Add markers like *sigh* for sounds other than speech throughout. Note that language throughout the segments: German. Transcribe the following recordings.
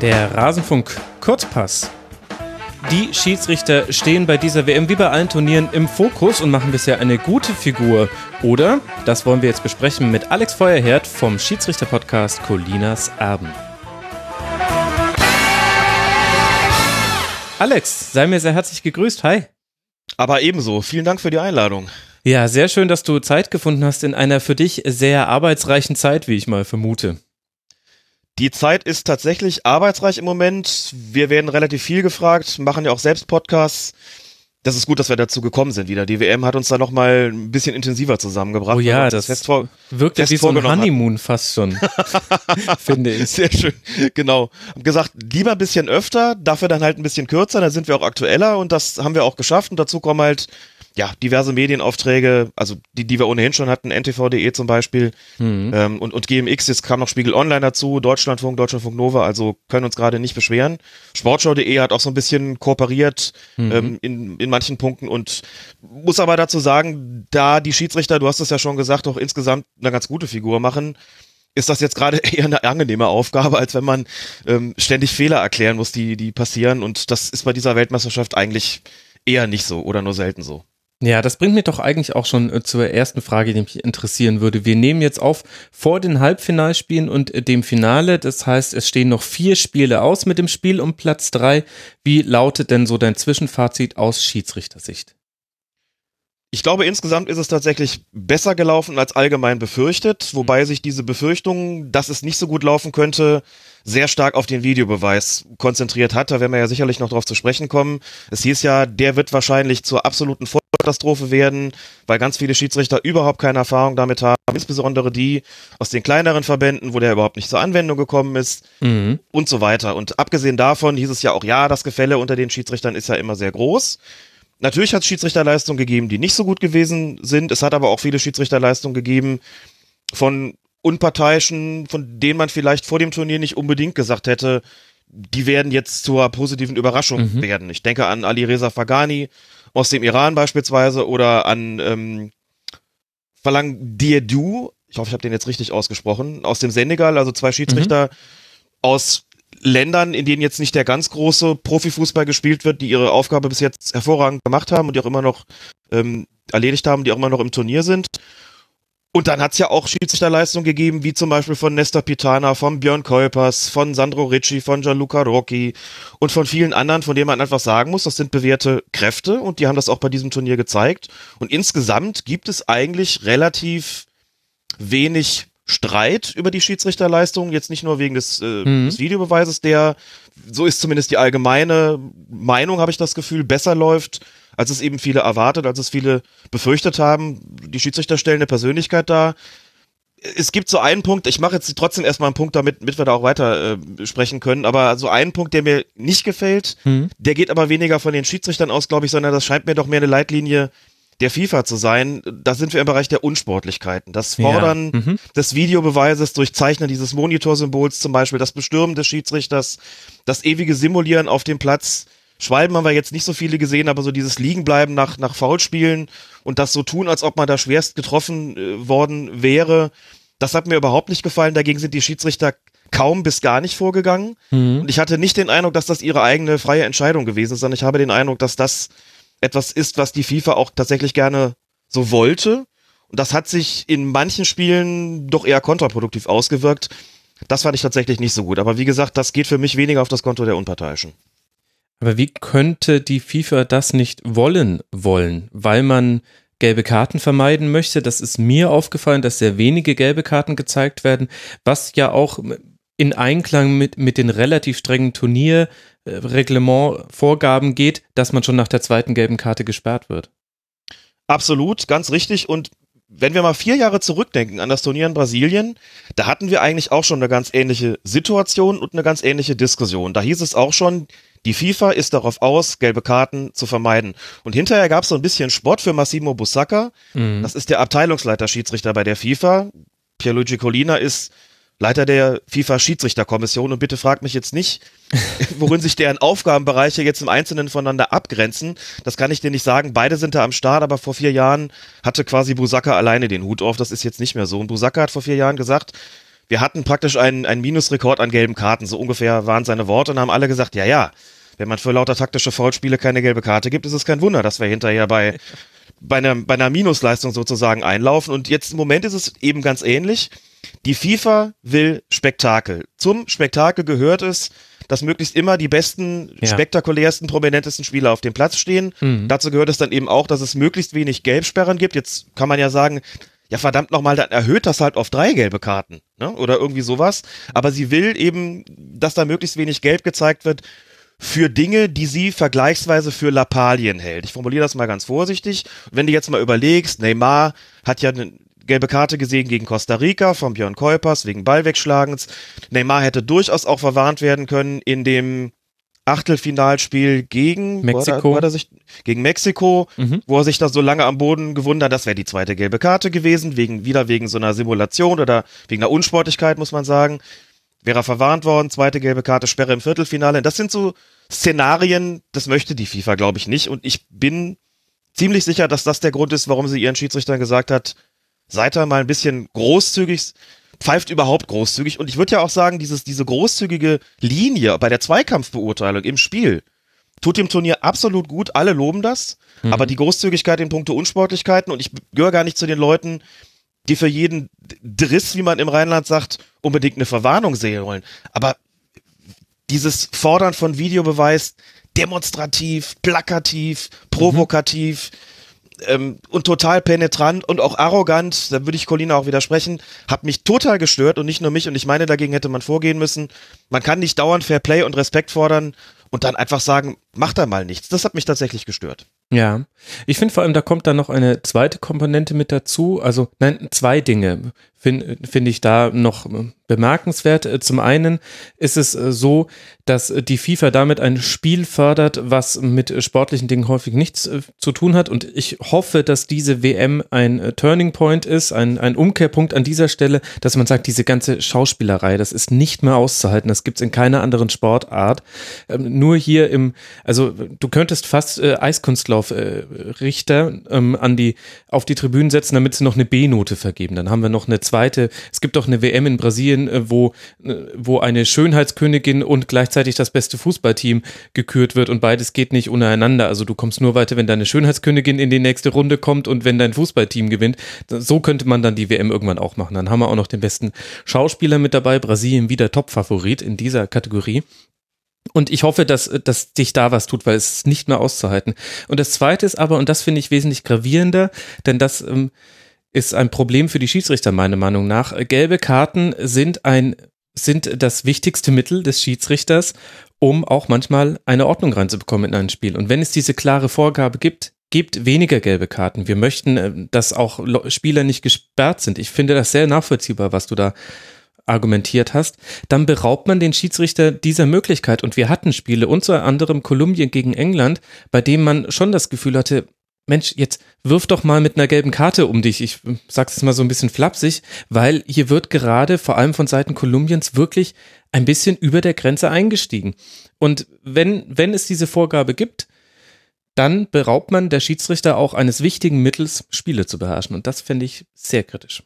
Der Rasenfunk Kurzpass. Die Schiedsrichter stehen bei dieser WM wie bei allen Turnieren im Fokus und machen bisher eine gute Figur. Oder? Das wollen wir jetzt besprechen mit Alex Feuerherd vom Schiedsrichter-Podcast Colinas Erben. Alex, sei mir sehr herzlich gegrüßt. Hi. Aber ebenso. Vielen Dank für die Einladung. Ja, sehr schön, dass du Zeit gefunden hast in einer für dich sehr arbeitsreichen Zeit, wie ich mal vermute. Die Zeit ist tatsächlich arbeitsreich im Moment. Wir werden relativ viel gefragt, machen ja auch selbst Podcasts. Das ist gut, dass wir dazu gekommen sind wieder. Die WM hat uns da noch mal ein bisschen intensiver zusammengebracht. Oh ja, das fest vor, wirkt ja wie so ein Honeymoon hat. fast schon, *laughs* finde ich. Sehr schön, genau. Hab gesagt, lieber ein bisschen öfter, dafür dann halt ein bisschen kürzer, dann sind wir auch aktueller und das haben wir auch geschafft und dazu kommen halt ja, diverse Medienaufträge, also die, die wir ohnehin schon hatten, ntv.de zum Beispiel mhm. ähm, und, und GMX, jetzt kam noch Spiegel Online dazu, Deutschlandfunk, Deutschlandfunk Nova, also können uns gerade nicht beschweren. Sportschau.de hat auch so ein bisschen kooperiert mhm. ähm, in, in manchen Punkten und muss aber dazu sagen, da die Schiedsrichter, du hast es ja schon gesagt, auch insgesamt eine ganz gute Figur machen, ist das jetzt gerade *laughs* eher eine angenehme Aufgabe, als wenn man ähm, ständig Fehler erklären muss, die, die passieren und das ist bei dieser Weltmeisterschaft eigentlich eher nicht so oder nur selten so. Ja, das bringt mich doch eigentlich auch schon äh, zur ersten Frage, die mich interessieren würde. Wir nehmen jetzt auf vor den Halbfinalspielen und äh, dem Finale. Das heißt, es stehen noch vier Spiele aus mit dem Spiel um Platz drei. Wie lautet denn so dein Zwischenfazit aus Schiedsrichtersicht? Ich glaube, insgesamt ist es tatsächlich besser gelaufen als allgemein befürchtet, wobei sich diese Befürchtung, dass es nicht so gut laufen könnte, sehr stark auf den Videobeweis konzentriert hat. Da werden wir ja sicherlich noch drauf zu sprechen kommen. Es hieß ja, der wird wahrscheinlich zur absoluten Vollkatastrophe werden, weil ganz viele Schiedsrichter überhaupt keine Erfahrung damit haben, insbesondere die aus den kleineren Verbänden, wo der überhaupt nicht zur Anwendung gekommen ist mhm. und so weiter. Und abgesehen davon hieß es ja auch, ja, das Gefälle unter den Schiedsrichtern ist ja immer sehr groß. Natürlich hat es Schiedsrichterleistungen gegeben, die nicht so gut gewesen sind. Es hat aber auch viele Schiedsrichterleistungen gegeben von Unparteiischen, von denen man vielleicht vor dem Turnier nicht unbedingt gesagt hätte, die werden jetzt zur positiven Überraschung mhm. werden. Ich denke an Ali Reza Fagani aus dem Iran beispielsweise oder an ähm, Falang Diedu, ich hoffe, ich habe den jetzt richtig ausgesprochen, aus dem Senegal, also zwei Schiedsrichter mhm. aus Ländern, in denen jetzt nicht der ganz große Profifußball gespielt wird, die ihre Aufgabe bis jetzt hervorragend gemacht haben und die auch immer noch ähm, erledigt haben, die auch immer noch im Turnier sind. Und dann hat's ja auch Schiedsrichterleistungen gegeben, wie zum Beispiel von Nesta Pitana, von Björn Kolpers, von Sandro Ricci, von Gianluca Rocchi und von vielen anderen, von denen man einfach sagen muss, das sind bewährte Kräfte und die haben das auch bei diesem Turnier gezeigt. Und insgesamt gibt es eigentlich relativ wenig Streit über die Schiedsrichterleistung, jetzt nicht nur wegen des, äh, mhm. des Videobeweises, der, so ist zumindest die allgemeine Meinung, habe ich das Gefühl, besser läuft, als es eben viele erwartet, als es viele befürchtet haben. Die Schiedsrichter stellen eine Persönlichkeit dar. Es gibt so einen Punkt, ich mache jetzt trotzdem erstmal einen Punkt, damit, damit wir da auch weiter äh, sprechen können, aber so einen Punkt, der mir nicht gefällt, mhm. der geht aber weniger von den Schiedsrichtern aus, glaube ich, sondern das scheint mir doch mehr eine Leitlinie der FIFA zu sein, da sind wir im Bereich der Unsportlichkeiten. Das Fordern ja. mhm. des Videobeweises durch Zeichnen dieses Monitorsymbols zum Beispiel, das Bestürmen des Schiedsrichters, das ewige Simulieren auf dem Platz. Schwalben haben wir jetzt nicht so viele gesehen, aber so dieses Liegenbleiben nach, nach Foulspielen und das so tun, als ob man da schwerst getroffen äh, worden wäre, das hat mir überhaupt nicht gefallen. Dagegen sind die Schiedsrichter kaum bis gar nicht vorgegangen. Mhm. Und ich hatte nicht den Eindruck, dass das ihre eigene freie Entscheidung gewesen ist, sondern ich habe den Eindruck, dass das etwas ist, was die FIFA auch tatsächlich gerne so wollte. Und das hat sich in manchen Spielen doch eher kontraproduktiv ausgewirkt. Das fand ich tatsächlich nicht so gut. Aber wie gesagt, das geht für mich weniger auf das Konto der Unparteiischen. Aber wie könnte die FIFA das nicht wollen wollen? Weil man gelbe Karten vermeiden möchte. Das ist mir aufgefallen, dass sehr wenige gelbe Karten gezeigt werden, was ja auch in Einklang mit, mit den relativ strengen Turnierreglement-Vorgaben geht, dass man schon nach der zweiten gelben Karte gesperrt wird. Absolut, ganz richtig. Und wenn wir mal vier Jahre zurückdenken an das Turnier in Brasilien, da hatten wir eigentlich auch schon eine ganz ähnliche Situation und eine ganz ähnliche Diskussion. Da hieß es auch schon, die FIFA ist darauf aus, gelbe Karten zu vermeiden. Und hinterher gab es so ein bisschen Sport für Massimo Busacca. Mhm. Das ist der Abteilungsleiter Schiedsrichter bei der FIFA. Pierluigi Colina ist Leiter der FIFA-Schiedsrichterkommission und bitte fragt mich jetzt nicht, *laughs* worin sich deren Aufgabenbereiche jetzt im Einzelnen voneinander abgrenzen. Das kann ich dir nicht sagen. Beide sind da am Start, aber vor vier Jahren hatte quasi Busaka alleine den Hut auf. Das ist jetzt nicht mehr so. Und Busaka hat vor vier Jahren gesagt, wir hatten praktisch einen, einen Minusrekord an gelben Karten, so ungefähr waren seine Worte und haben alle gesagt, ja, ja, wenn man für lauter taktische Foulspiele keine gelbe Karte gibt, ist es kein Wunder, dass wir hinterher bei, *laughs* bei, einer, bei einer Minusleistung sozusagen einlaufen. Und jetzt im Moment ist es eben ganz ähnlich. Die FIFA will Spektakel. Zum Spektakel gehört es, dass möglichst immer die besten, ja. spektakulärsten, prominentesten Spieler auf dem Platz stehen. Mhm. Dazu gehört es dann eben auch, dass es möglichst wenig Gelbsperren gibt. Jetzt kann man ja sagen, ja verdammt nochmal, dann erhöht das halt auf drei gelbe Karten ne? oder irgendwie sowas. Aber sie will eben, dass da möglichst wenig Gelb gezeigt wird für Dinge, die sie vergleichsweise für Lappalien hält. Ich formuliere das mal ganz vorsichtig. Wenn du jetzt mal überlegst, Neymar hat ja eine gelbe Karte gesehen gegen Costa Rica von Björn Kuipers wegen Ballwegschlagens. Neymar hätte durchaus auch verwarnt werden können in dem Achtelfinalspiel gegen Mexiko, war sich, gegen Mexiko, mhm. wo er sich da so lange am Boden gewundert, das wäre die zweite gelbe Karte gewesen, wegen wieder wegen so einer Simulation oder wegen einer Unsportlichkeit muss man sagen. Wäre er verwarnt worden, zweite gelbe Karte, Sperre im Viertelfinale. Das sind so Szenarien, das möchte die FIFA, glaube ich, nicht. Und ich bin ziemlich sicher, dass das der Grund ist, warum sie ihren Schiedsrichtern gesagt hat, seid da mal ein bisschen großzügig, pfeift überhaupt großzügig. Und ich würde ja auch sagen, dieses, diese großzügige Linie bei der Zweikampfbeurteilung im Spiel tut dem Turnier absolut gut. Alle loben das. Mhm. Aber die Großzügigkeit in puncto Unsportlichkeiten, und ich gehöre gar nicht zu den Leuten, die für jeden Driss, wie man im Rheinland sagt, unbedingt eine Verwarnung sehen wollen. Aber dieses Fordern von Videobeweis demonstrativ, plakativ, provokativ, mhm ähm, und total penetrant und auch arrogant, da würde ich Colina auch widersprechen, hat mich total gestört und nicht nur mich und ich meine, dagegen hätte man vorgehen müssen. Man kann nicht dauernd Fair Play und Respekt fordern und dann einfach sagen, mach da mal nichts. Das hat mich tatsächlich gestört. Ja, ich finde vor allem, da kommt dann noch eine zweite Komponente mit dazu. Also, nein, zwei Dinge finde find ich da noch bemerkenswert. Zum einen ist es so, dass die FIFA damit ein Spiel fördert, was mit sportlichen Dingen häufig nichts äh, zu tun hat. Und ich hoffe, dass diese WM ein äh, Turning Point ist, ein, ein Umkehrpunkt an dieser Stelle, dass man sagt, diese ganze Schauspielerei, das ist nicht mehr auszuhalten. Das gibt's in keiner anderen Sportart. Ähm, nur hier im, also du könntest fast äh, Eiskunstlaufrichter äh, ähm, an die, auf die Tribünen setzen, damit sie noch eine B-Note vergeben. Dann haben wir noch eine zweite. Es gibt auch eine WM in Brasilien, äh, wo, äh, wo eine Schönheitskönigin und gleichzeitig das beste Fußballteam gekürt wird und beides geht nicht untereinander. Also du kommst nur weiter, wenn deine Schönheitskönigin in die nächste Runde kommt und wenn dein Fußballteam gewinnt. So könnte man dann die WM irgendwann auch machen. Dann haben wir auch noch den besten Schauspieler mit dabei. Brasilien wieder Top-Favorit in dieser Kategorie. Und ich hoffe, dass, dass sich da was tut, weil es ist nicht mehr auszuhalten. Und das Zweite ist aber, und das finde ich wesentlich gravierender, denn das ähm, ist ein Problem für die Schiedsrichter meiner Meinung nach. Gelbe Karten sind ein sind das wichtigste Mittel des Schiedsrichters, um auch manchmal eine Ordnung reinzubekommen in ein Spiel. Und wenn es diese klare Vorgabe gibt, gebt weniger gelbe Karten. Wir möchten, äh, dass auch Spieler nicht gesperrt sind. Ich finde das sehr nachvollziehbar, was du da argumentiert hast, dann beraubt man den Schiedsrichter dieser Möglichkeit. Und wir hatten Spiele, unter anderem Kolumbien gegen England, bei dem man schon das Gefühl hatte, Mensch, jetzt wirf doch mal mit einer gelben Karte um dich. Ich sag's jetzt mal so ein bisschen flapsig, weil hier wird gerade vor allem von Seiten Kolumbiens wirklich ein bisschen über der Grenze eingestiegen. Und wenn, wenn es diese Vorgabe gibt, dann beraubt man der Schiedsrichter auch eines wichtigen Mittels, Spiele zu beherrschen. Und das fände ich sehr kritisch.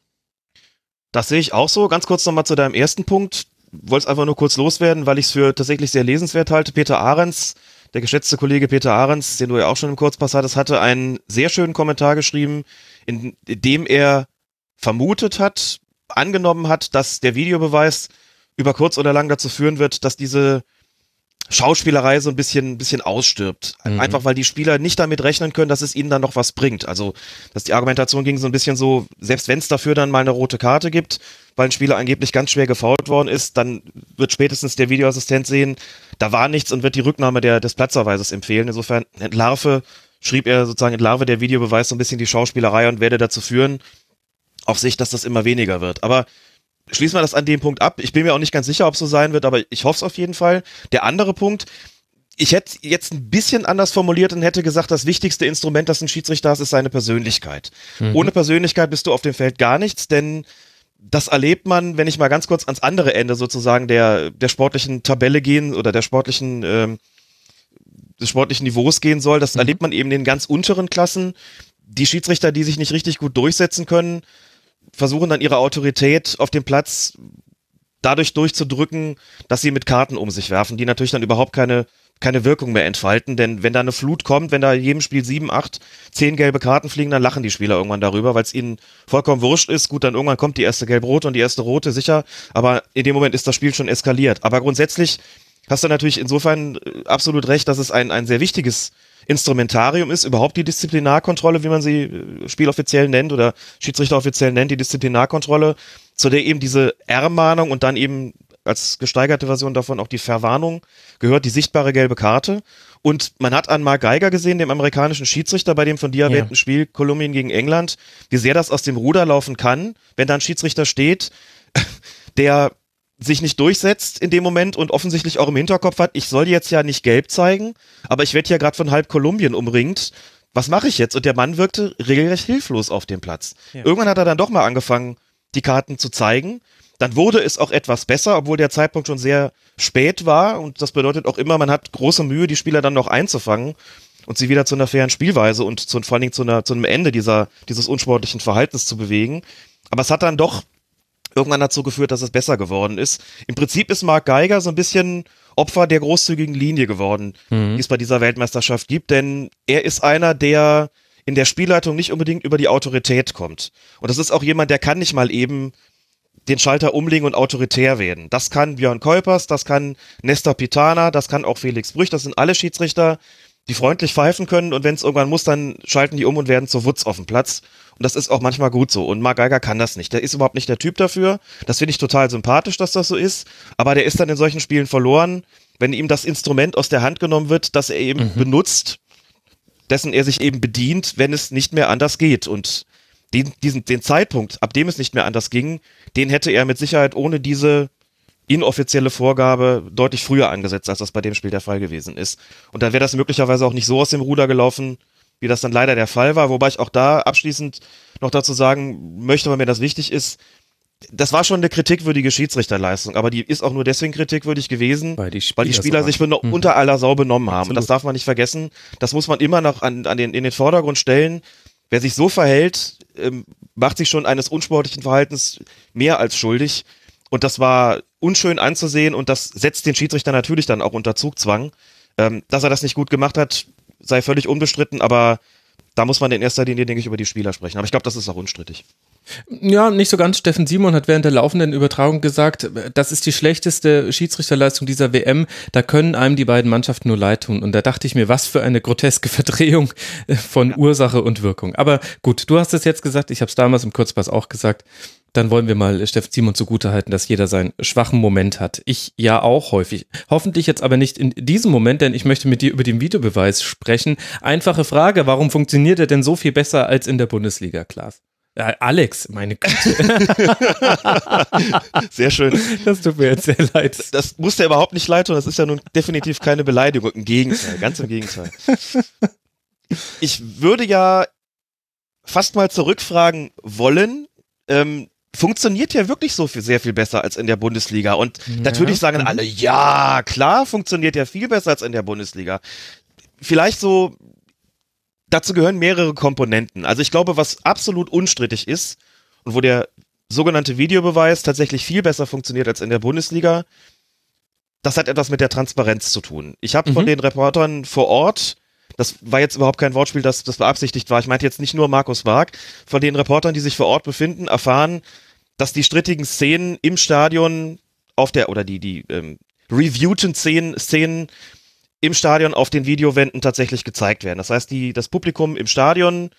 Das sehe ich auch so. Ganz kurz nochmal zu deinem ersten Punkt. Wollte es einfach nur kurz loswerden, weil ich es für tatsächlich sehr lesenswert halte. Peter Ahrens, der geschätzte Kollege Peter Ahrens, den du ja auch schon im Kurzpass hattest, hatte einen sehr schönen Kommentar geschrieben, in dem er vermutet hat, angenommen hat, dass der Videobeweis über kurz oder lang dazu führen wird, dass diese Schauspielerei so ein bisschen, ein bisschen ausstirbt. Mhm. Einfach weil die Spieler nicht damit rechnen können, dass es ihnen dann noch was bringt. Also, dass die Argumentation ging so ein bisschen so, selbst wenn es dafür dann mal eine rote Karte gibt, weil ein Spieler angeblich ganz schwer gefault worden ist, dann wird spätestens der Videoassistent sehen, da war nichts und wird die Rücknahme der, des Platzverweises empfehlen. Insofern entlarve, schrieb er sozusagen, entlarve der Videobeweis so ein bisschen die Schauspielerei und werde dazu führen, auf sich, dass das immer weniger wird. Aber schließen wir das an dem Punkt ab. Ich bin mir auch nicht ganz sicher, ob es so sein wird, aber ich hoffe es auf jeden Fall. Der andere Punkt, ich hätte jetzt ein bisschen anders formuliert und hätte gesagt, das wichtigste Instrument, das ein Schiedsrichter hat, ist seine Persönlichkeit. Mhm. Ohne Persönlichkeit bist du auf dem Feld gar nichts, denn das erlebt man, wenn ich mal ganz kurz ans andere Ende sozusagen der, der sportlichen Tabelle gehen oder der sportlichen, ähm, des sportlichen Niveaus gehen soll, das mhm. erlebt man eben in den ganz unteren Klassen. Die Schiedsrichter, die sich nicht richtig gut durchsetzen können, versuchen dann ihre Autorität auf dem Platz dadurch durchzudrücken, dass sie mit Karten um sich werfen, die natürlich dann überhaupt keine keine Wirkung mehr entfalten, denn wenn da eine Flut kommt, wenn da jedem Spiel sieben, acht, zehn gelbe Karten fliegen, dann lachen die Spieler irgendwann darüber, weil es ihnen vollkommen wurscht ist. Gut, dann irgendwann kommt die erste gelb-rote und die erste rote, sicher, aber in dem Moment ist das Spiel schon eskaliert. Aber grundsätzlich hast du natürlich insofern äh, absolut recht, dass es ein, ein sehr wichtiges Instrumentarium ist, überhaupt die Disziplinarkontrolle, wie man sie äh, spieloffiziell nennt oder Schiedsrichteroffiziell nennt, die Disziplinarkontrolle, zu der eben diese Ermahnung und dann eben als gesteigerte Version davon auch die Verwarnung gehört, die sichtbare gelbe Karte. Und man hat an Mark Geiger gesehen, dem amerikanischen Schiedsrichter bei dem von dir erwähnten ja. Spiel Kolumbien gegen England, wie sehr das aus dem Ruder laufen kann, wenn da ein Schiedsrichter steht, *laughs* der sich nicht durchsetzt in dem Moment und offensichtlich auch im Hinterkopf hat, ich soll jetzt ja nicht gelb zeigen, aber ich werde ja gerade von halb Kolumbien umringt. Was mache ich jetzt? Und der Mann wirkte regelrecht hilflos auf dem Platz. Ja. Irgendwann hat er dann doch mal angefangen, die Karten zu zeigen. Dann wurde es auch etwas besser, obwohl der Zeitpunkt schon sehr spät war. Und das bedeutet auch immer, man hat große Mühe, die Spieler dann noch einzufangen und sie wieder zu einer fairen Spielweise und zu, vor allen Dingen zu, einer, zu einem Ende dieser, dieses unsportlichen Verhaltens zu bewegen. Aber es hat dann doch irgendwann dazu geführt, dass es besser geworden ist. Im Prinzip ist Mark Geiger so ein bisschen Opfer der großzügigen Linie geworden, mhm. die es bei dieser Weltmeisterschaft gibt, denn er ist einer, der in der Spielleitung nicht unbedingt über die Autorität kommt. Und das ist auch jemand, der kann nicht mal eben den Schalter umlegen und autoritär werden. Das kann Björn Kolpers, das kann Nestor Pitana, das kann auch Felix Brüch, das sind alle Schiedsrichter, die freundlich pfeifen können und wenn es irgendwann muss, dann schalten die um und werden zur Wutz auf dem Platz. Und das ist auch manchmal gut so. Und Mark Geiger kann das nicht. Der ist überhaupt nicht der Typ dafür. Das finde ich total sympathisch, dass das so ist. Aber der ist dann in solchen Spielen verloren, wenn ihm das Instrument aus der Hand genommen wird, das er eben mhm. benutzt, dessen er sich eben bedient, wenn es nicht mehr anders geht. Und den, diesen, den Zeitpunkt, ab dem es nicht mehr anders ging, den hätte er mit Sicherheit ohne diese inoffizielle Vorgabe deutlich früher angesetzt, als das bei dem Spiel der Fall gewesen ist. Und dann wäre das möglicherweise auch nicht so aus dem Ruder gelaufen, wie das dann leider der Fall war. Wobei ich auch da abschließend noch dazu sagen möchte, weil mir das wichtig ist, das war schon eine kritikwürdige Schiedsrichterleistung, aber die ist auch nur deswegen kritikwürdig gewesen, weil die Spieler, weil die Spieler sich mhm. unter aller Sau benommen haben. Absolut. Und das darf man nicht vergessen. Das muss man immer noch an, an den, in den Vordergrund stellen. Wer sich so verhält, ähm, macht sich schon eines unsportlichen Verhaltens mehr als schuldig. Und das war unschön anzusehen und das setzt den Schiedsrichter natürlich dann auch unter Zugzwang. Ähm, dass er das nicht gut gemacht hat, sei völlig unbestritten, aber da muss man in erster Linie, denke ich, über die Spieler sprechen. Aber ich glaube, das ist auch unstrittig. Ja, nicht so ganz. Steffen Simon hat während der laufenden Übertragung gesagt, das ist die schlechteste Schiedsrichterleistung dieser WM. Da können einem die beiden Mannschaften nur leid tun. Und da dachte ich mir, was für eine groteske Verdrehung von ja. Ursache und Wirkung. Aber gut, du hast es jetzt gesagt, ich habe es damals im Kurzpass auch gesagt. Dann wollen wir mal Steffen Simon zugutehalten, dass jeder seinen schwachen Moment hat. Ich ja auch häufig. Hoffentlich jetzt aber nicht in diesem Moment, denn ich möchte mit dir über den Videobeweis sprechen. Einfache Frage, warum funktioniert er denn so viel besser als in der Bundesliga, Klaas? Äh, Alex, meine Güte. *laughs* sehr schön. Das tut mir jetzt sehr leid. Das muss dir überhaupt nicht leid tun. Das ist ja nun definitiv keine Beleidigung. Im Gegenteil, ganz im Gegenteil. Ich würde ja fast mal zurückfragen wollen. Ähm, funktioniert ja wirklich so viel, sehr viel besser als in der Bundesliga. Und ja. natürlich sagen alle, ja, klar, funktioniert ja viel besser als in der Bundesliga. Vielleicht so dazu gehören mehrere Komponenten. Also ich glaube, was absolut unstrittig ist und wo der sogenannte Videobeweis tatsächlich viel besser funktioniert als in der Bundesliga, das hat etwas mit der Transparenz zu tun. Ich habe mhm. von den Reportern vor Ort, das war jetzt überhaupt kein Wortspiel, das, das beabsichtigt war, ich meinte jetzt nicht nur Markus Wag, von den Reportern, die sich vor Ort befinden, erfahren, dass die strittigen Szenen im Stadion auf der, oder die, die ähm, reviewten Szenen, Szenen im Stadion auf den Videowänden tatsächlich gezeigt werden. Das heißt, die, das Publikum im Stadion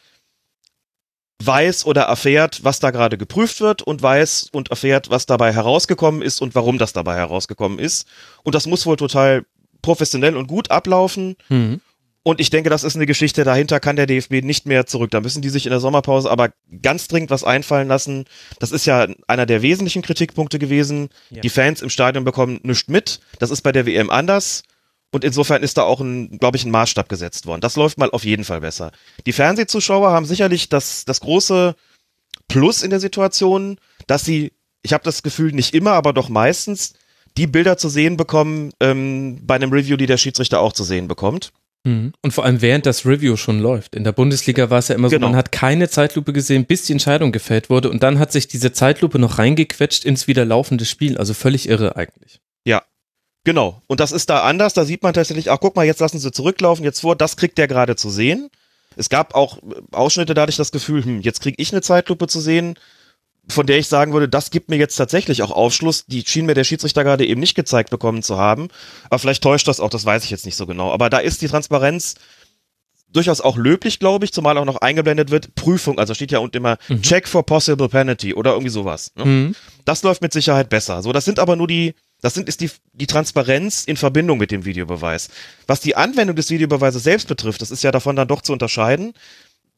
weiß oder erfährt, was da gerade geprüft wird und weiß und erfährt, was dabei herausgekommen ist und warum das dabei herausgekommen ist. Und das muss wohl total professionell und gut ablaufen. Mhm. Und ich denke, das ist eine Geschichte, dahinter kann der DFB nicht mehr zurück. Da müssen die sich in der Sommerpause aber ganz dringend was einfallen lassen. Das ist ja einer der wesentlichen Kritikpunkte gewesen. Ja. Die Fans im Stadion bekommen nichts mit. Das ist bei der WM anders. Und insofern ist da auch ein, glaube ich, ein Maßstab gesetzt worden. Das läuft mal auf jeden Fall besser. Die Fernsehzuschauer haben sicherlich das, das große Plus in der Situation, dass sie, ich habe das Gefühl, nicht immer, aber doch meistens die Bilder zu sehen bekommen ähm, bei einem Review, die der Schiedsrichter auch zu sehen bekommt. Mhm. Und vor allem während das Review schon läuft. In der Bundesliga war es ja immer so, Genau. man hat keine Zeitlupe gesehen, bis die Entscheidung gefällt wurde und dann hat sich diese Zeitlupe noch reingequetscht ins wieder laufende Spiel. Also völlig irre eigentlich. Genau. Und das ist da anders. Da sieht man tatsächlich, ach guck mal, jetzt lassen sie zurücklaufen, jetzt vor, das kriegt der gerade zu sehen. Es gab auch Ausschnitte, da hatte ich das Gefühl, hm, jetzt kriege ich eine Zeitlupe zu sehen, von der ich sagen würde, das gibt mir jetzt tatsächlich auch Aufschluss. Die schien mir der Schiedsrichter gerade eben nicht gezeigt bekommen zu haben. Aber vielleicht täuscht das auch, das weiß ich jetzt nicht so genau. Aber da ist die Transparenz durchaus auch löblich, glaube ich, zumal auch noch eingeblendet wird, Prüfung, also steht ja unten immer Mhm. Check for possible penalty oder irgendwie sowas. Ne? Mhm. Das läuft mit Sicherheit besser. So, das sind aber nur die, das sind, ist die, die Transparenz in Verbindung mit dem Videobeweis. Was die Anwendung des Videobeweises selbst betrifft, das ist ja davon dann doch zu unterscheiden,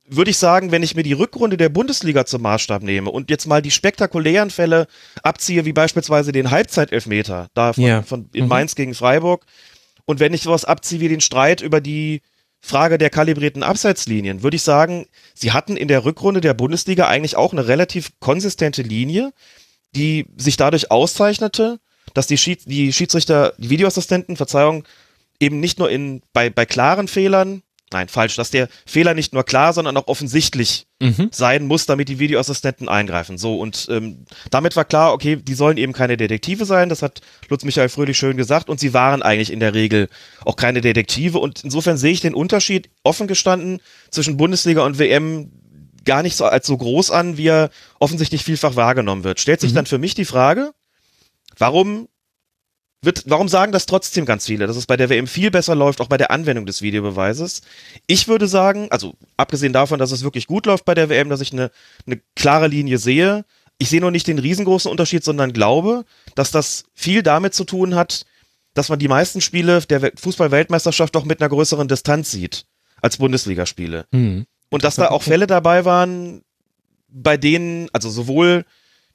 würde ich sagen, wenn ich mir die Rückrunde der Bundesliga zum Maßstab nehme und jetzt mal die spektakulären Fälle abziehe, wie beispielsweise den Halbzeitelfmeter, da von, Ja. von in Mhm. Mainz gegen Freiburg, und wenn ich sowas abziehe wie den Streit über die Frage der kalibrierten Abseitslinien, würde ich sagen, sie hatten in der Rückrunde der Bundesliga eigentlich auch eine relativ konsistente Linie, die sich dadurch auszeichnete, dass die, Schied die Schiedsrichter, die Videoassistenten, Verzeihung, eben nicht nur in, bei, bei klaren Fehlern, nein, falsch, dass der Fehler nicht nur klar, sondern auch offensichtlich Mhm. sein muss, damit die Videoassistenten eingreifen. So, und ähm, damit war klar, okay, die sollen eben keine Detektive sein, das hat Lutz Michael Fröhlich schön gesagt, und sie waren eigentlich in der Regel auch keine Detektive. Und insofern sehe ich den Unterschied offen gestanden zwischen Bundesliga und WM gar nicht so als so groß an, wie er offensichtlich vielfach wahrgenommen wird. Stellt sich Mhm. dann für mich die Frage, warum wird, warum sagen das trotzdem ganz viele, dass es bei der WM viel besser läuft, auch bei der Anwendung des Videobeweises? Ich würde sagen, also abgesehen davon, dass es wirklich gut läuft bei der WM, dass ich eine, eine klare Linie sehe, ich sehe nur nicht den riesengroßen Unterschied, sondern glaube, dass das viel damit zu tun hat, dass man die meisten Spiele der We- Fußball-Weltmeisterschaft doch mit einer größeren Distanz sieht als Bundesligaspiele. Mhm. Und dass da auch Fälle dabei waren, bei denen, also sowohl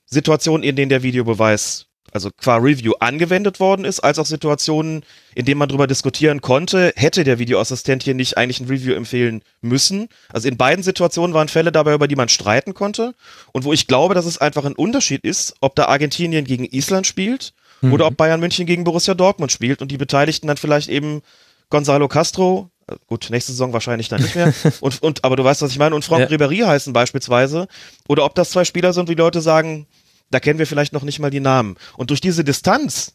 Situationen, in denen der Videobeweis, also qua Review angewendet worden ist, als auch Situationen, in denen man darüber diskutieren konnte, hätte der Videoassistent hier nicht eigentlich ein Review empfehlen müssen. Also in beiden Situationen waren Fälle dabei, über die man streiten konnte und wo ich glaube, dass es einfach ein Unterschied ist, ob da Argentinien gegen Island spielt oder ob Bayern München gegen Borussia Dortmund spielt und die Beteiligten dann vielleicht eben Gonzalo Castro, äh, gut, nächste Saison wahrscheinlich dann nicht mehr, *laughs* und, und, aber du weißt, was ich meine, und Franck Ja. Ribéry heißen beispielsweise, oder ob das zwei Spieler sind, wie Leute sagen, da kennen wir vielleicht noch nicht mal die Namen. Und durch diese Distanz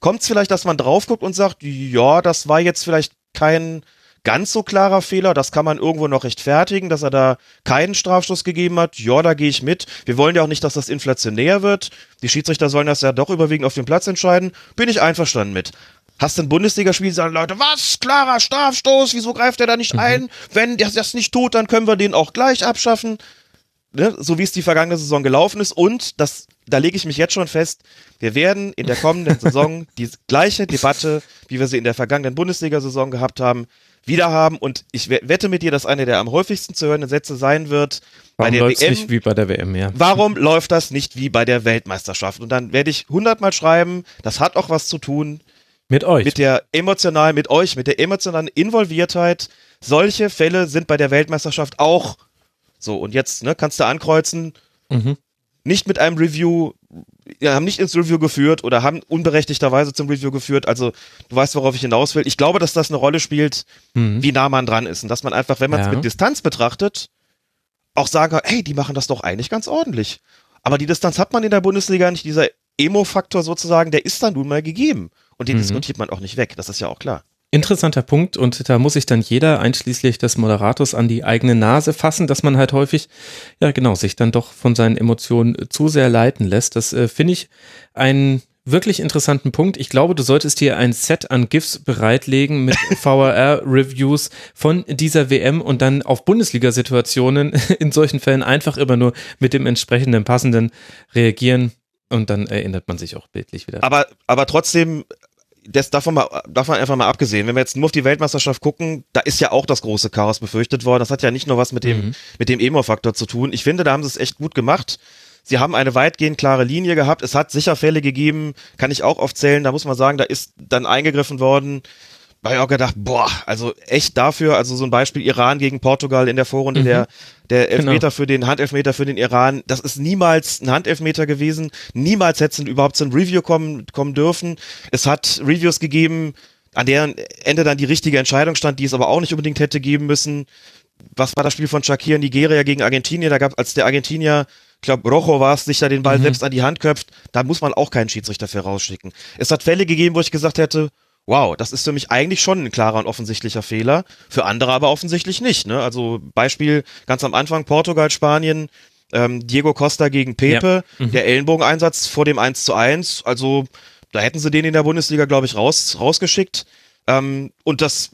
kommt es vielleicht, dass man drauf guckt und sagt, ja, das war jetzt vielleicht kein ganz so klarer Fehler, das kann man irgendwo noch rechtfertigen, dass er da keinen Strafstoß gegeben hat. Ja, da gehe ich mit. Wir wollen ja auch nicht, dass das inflationär wird. Die Schiedsrichter sollen das ja doch überwiegend auf dem Platz entscheiden. Bin ich einverstanden mit. Hast du ein Bundesligaspiel, sagen Leute, was? Klarer Strafstoß, wieso greift er da nicht ein? Wenn der das nicht tut, dann können wir den auch gleich abschaffen ne, so wie es die vergangene Saison gelaufen ist. Und das, da lege ich mich jetzt schon fest, wir werden in der kommenden *laughs* Saison die gleiche Debatte, wie wir sie in der vergangenen Bundesliga-Saison gehabt haben, wieder haben. Und ich we- wette mit dir, dass eine der am häufigsten zu hörenden Sätze sein wird. bei Warum der läuft's WM, nicht wie bei der WM, ja. Warum läuft das nicht wie bei der Weltmeisterschaft? Und dann werde ich hundertmal schreiben, das hat auch was zu tun Mit euch. mit der emotionalen, mit euch, mit der emotionalen Involviertheit. Solche Fälle sind bei der Weltmeisterschaft auch so. Und jetzt ne, kannst du ankreuzen, Mhm. nicht mit einem Review, ja, haben nicht ins Review geführt oder haben unberechtigterweise zum Review geführt. Also du weißt, worauf ich hinaus will. Ich glaube, dass das eine Rolle spielt, Mhm. wie nah man dran ist. Und dass man einfach, wenn man es Ja. mit Distanz betrachtet, auch sagen kann, hey, die machen das doch eigentlich ganz ordentlich. Aber die Distanz hat man in der Bundesliga nicht. Dieser Emo-Faktor sozusagen, der ist dann nun mal gegeben. Und den Mhm. diskutiert man auch nicht weg. Das ist ja auch klar. Interessanter Punkt und da muss sich dann jeder, einschließlich des Moderators, an die eigene Nase fassen, dass man halt häufig, ja genau, sich dann doch von seinen Emotionen zu sehr leiten lässt. Das äh, finde ich einen wirklich interessanten Punkt. Ich glaube, du solltest dir ein Set an GIFs bereitlegen mit *laughs* VRR-Reviews von dieser WM und dann auf Bundesliga-Situationen *laughs* in solchen Fällen einfach immer nur mit dem entsprechenden passenden reagieren und dann erinnert man sich auch bildlich wieder. Aber, aber trotzdem, das davon, mal, davon einfach mal abgesehen, wenn wir jetzt nur auf die Weltmeisterschaft gucken, da ist ja auch das große Chaos befürchtet worden. Das hat ja nicht nur was mit dem, Mhm. mit dem Emo-Faktor zu tun. Ich finde, da haben sie es echt gut gemacht. Sie haben eine weitgehend klare Linie gehabt. Es hat sicher Fälle gegeben, kann ich auch aufzählen. Da muss man sagen, da ist dann eingegriffen worden. Da hab ich auch gedacht, boah, also echt dafür, also so ein Beispiel Iran gegen Portugal in der Vorrunde, Mhm. der, der Elfmeter Genau. für den Handelfmeter für den Iran, das ist niemals ein Handelfmeter gewesen. Niemals hätte es überhaupt zu einem Review kommen, kommen dürfen. Es hat Reviews gegeben, an deren Ende dann die richtige Entscheidung stand, die es aber auch nicht unbedingt hätte geben müssen. Was war das Spiel von Shakir Nigeria gegen Argentinien? Da gab als der Argentinier, ich glaube Rojo war es, sich da den Ball mhm. selbst an die Hand köpft, da muss man auch keinen Schiedsrichter für rausschicken. Es hat Fälle gegeben, wo ich gesagt hätte, wow, das ist für mich eigentlich schon ein klarer und offensichtlicher Fehler, für andere aber offensichtlich nicht. Ne? Also Beispiel ganz am Anfang Portugal, Spanien, ähm, Diego Costa gegen Pepe, ja. mhm. der Ellenbogeneinsatz vor dem 1 zu 1, also da hätten sie den in der Bundesliga, glaube ich, raus, rausgeschickt. Ähm, und das,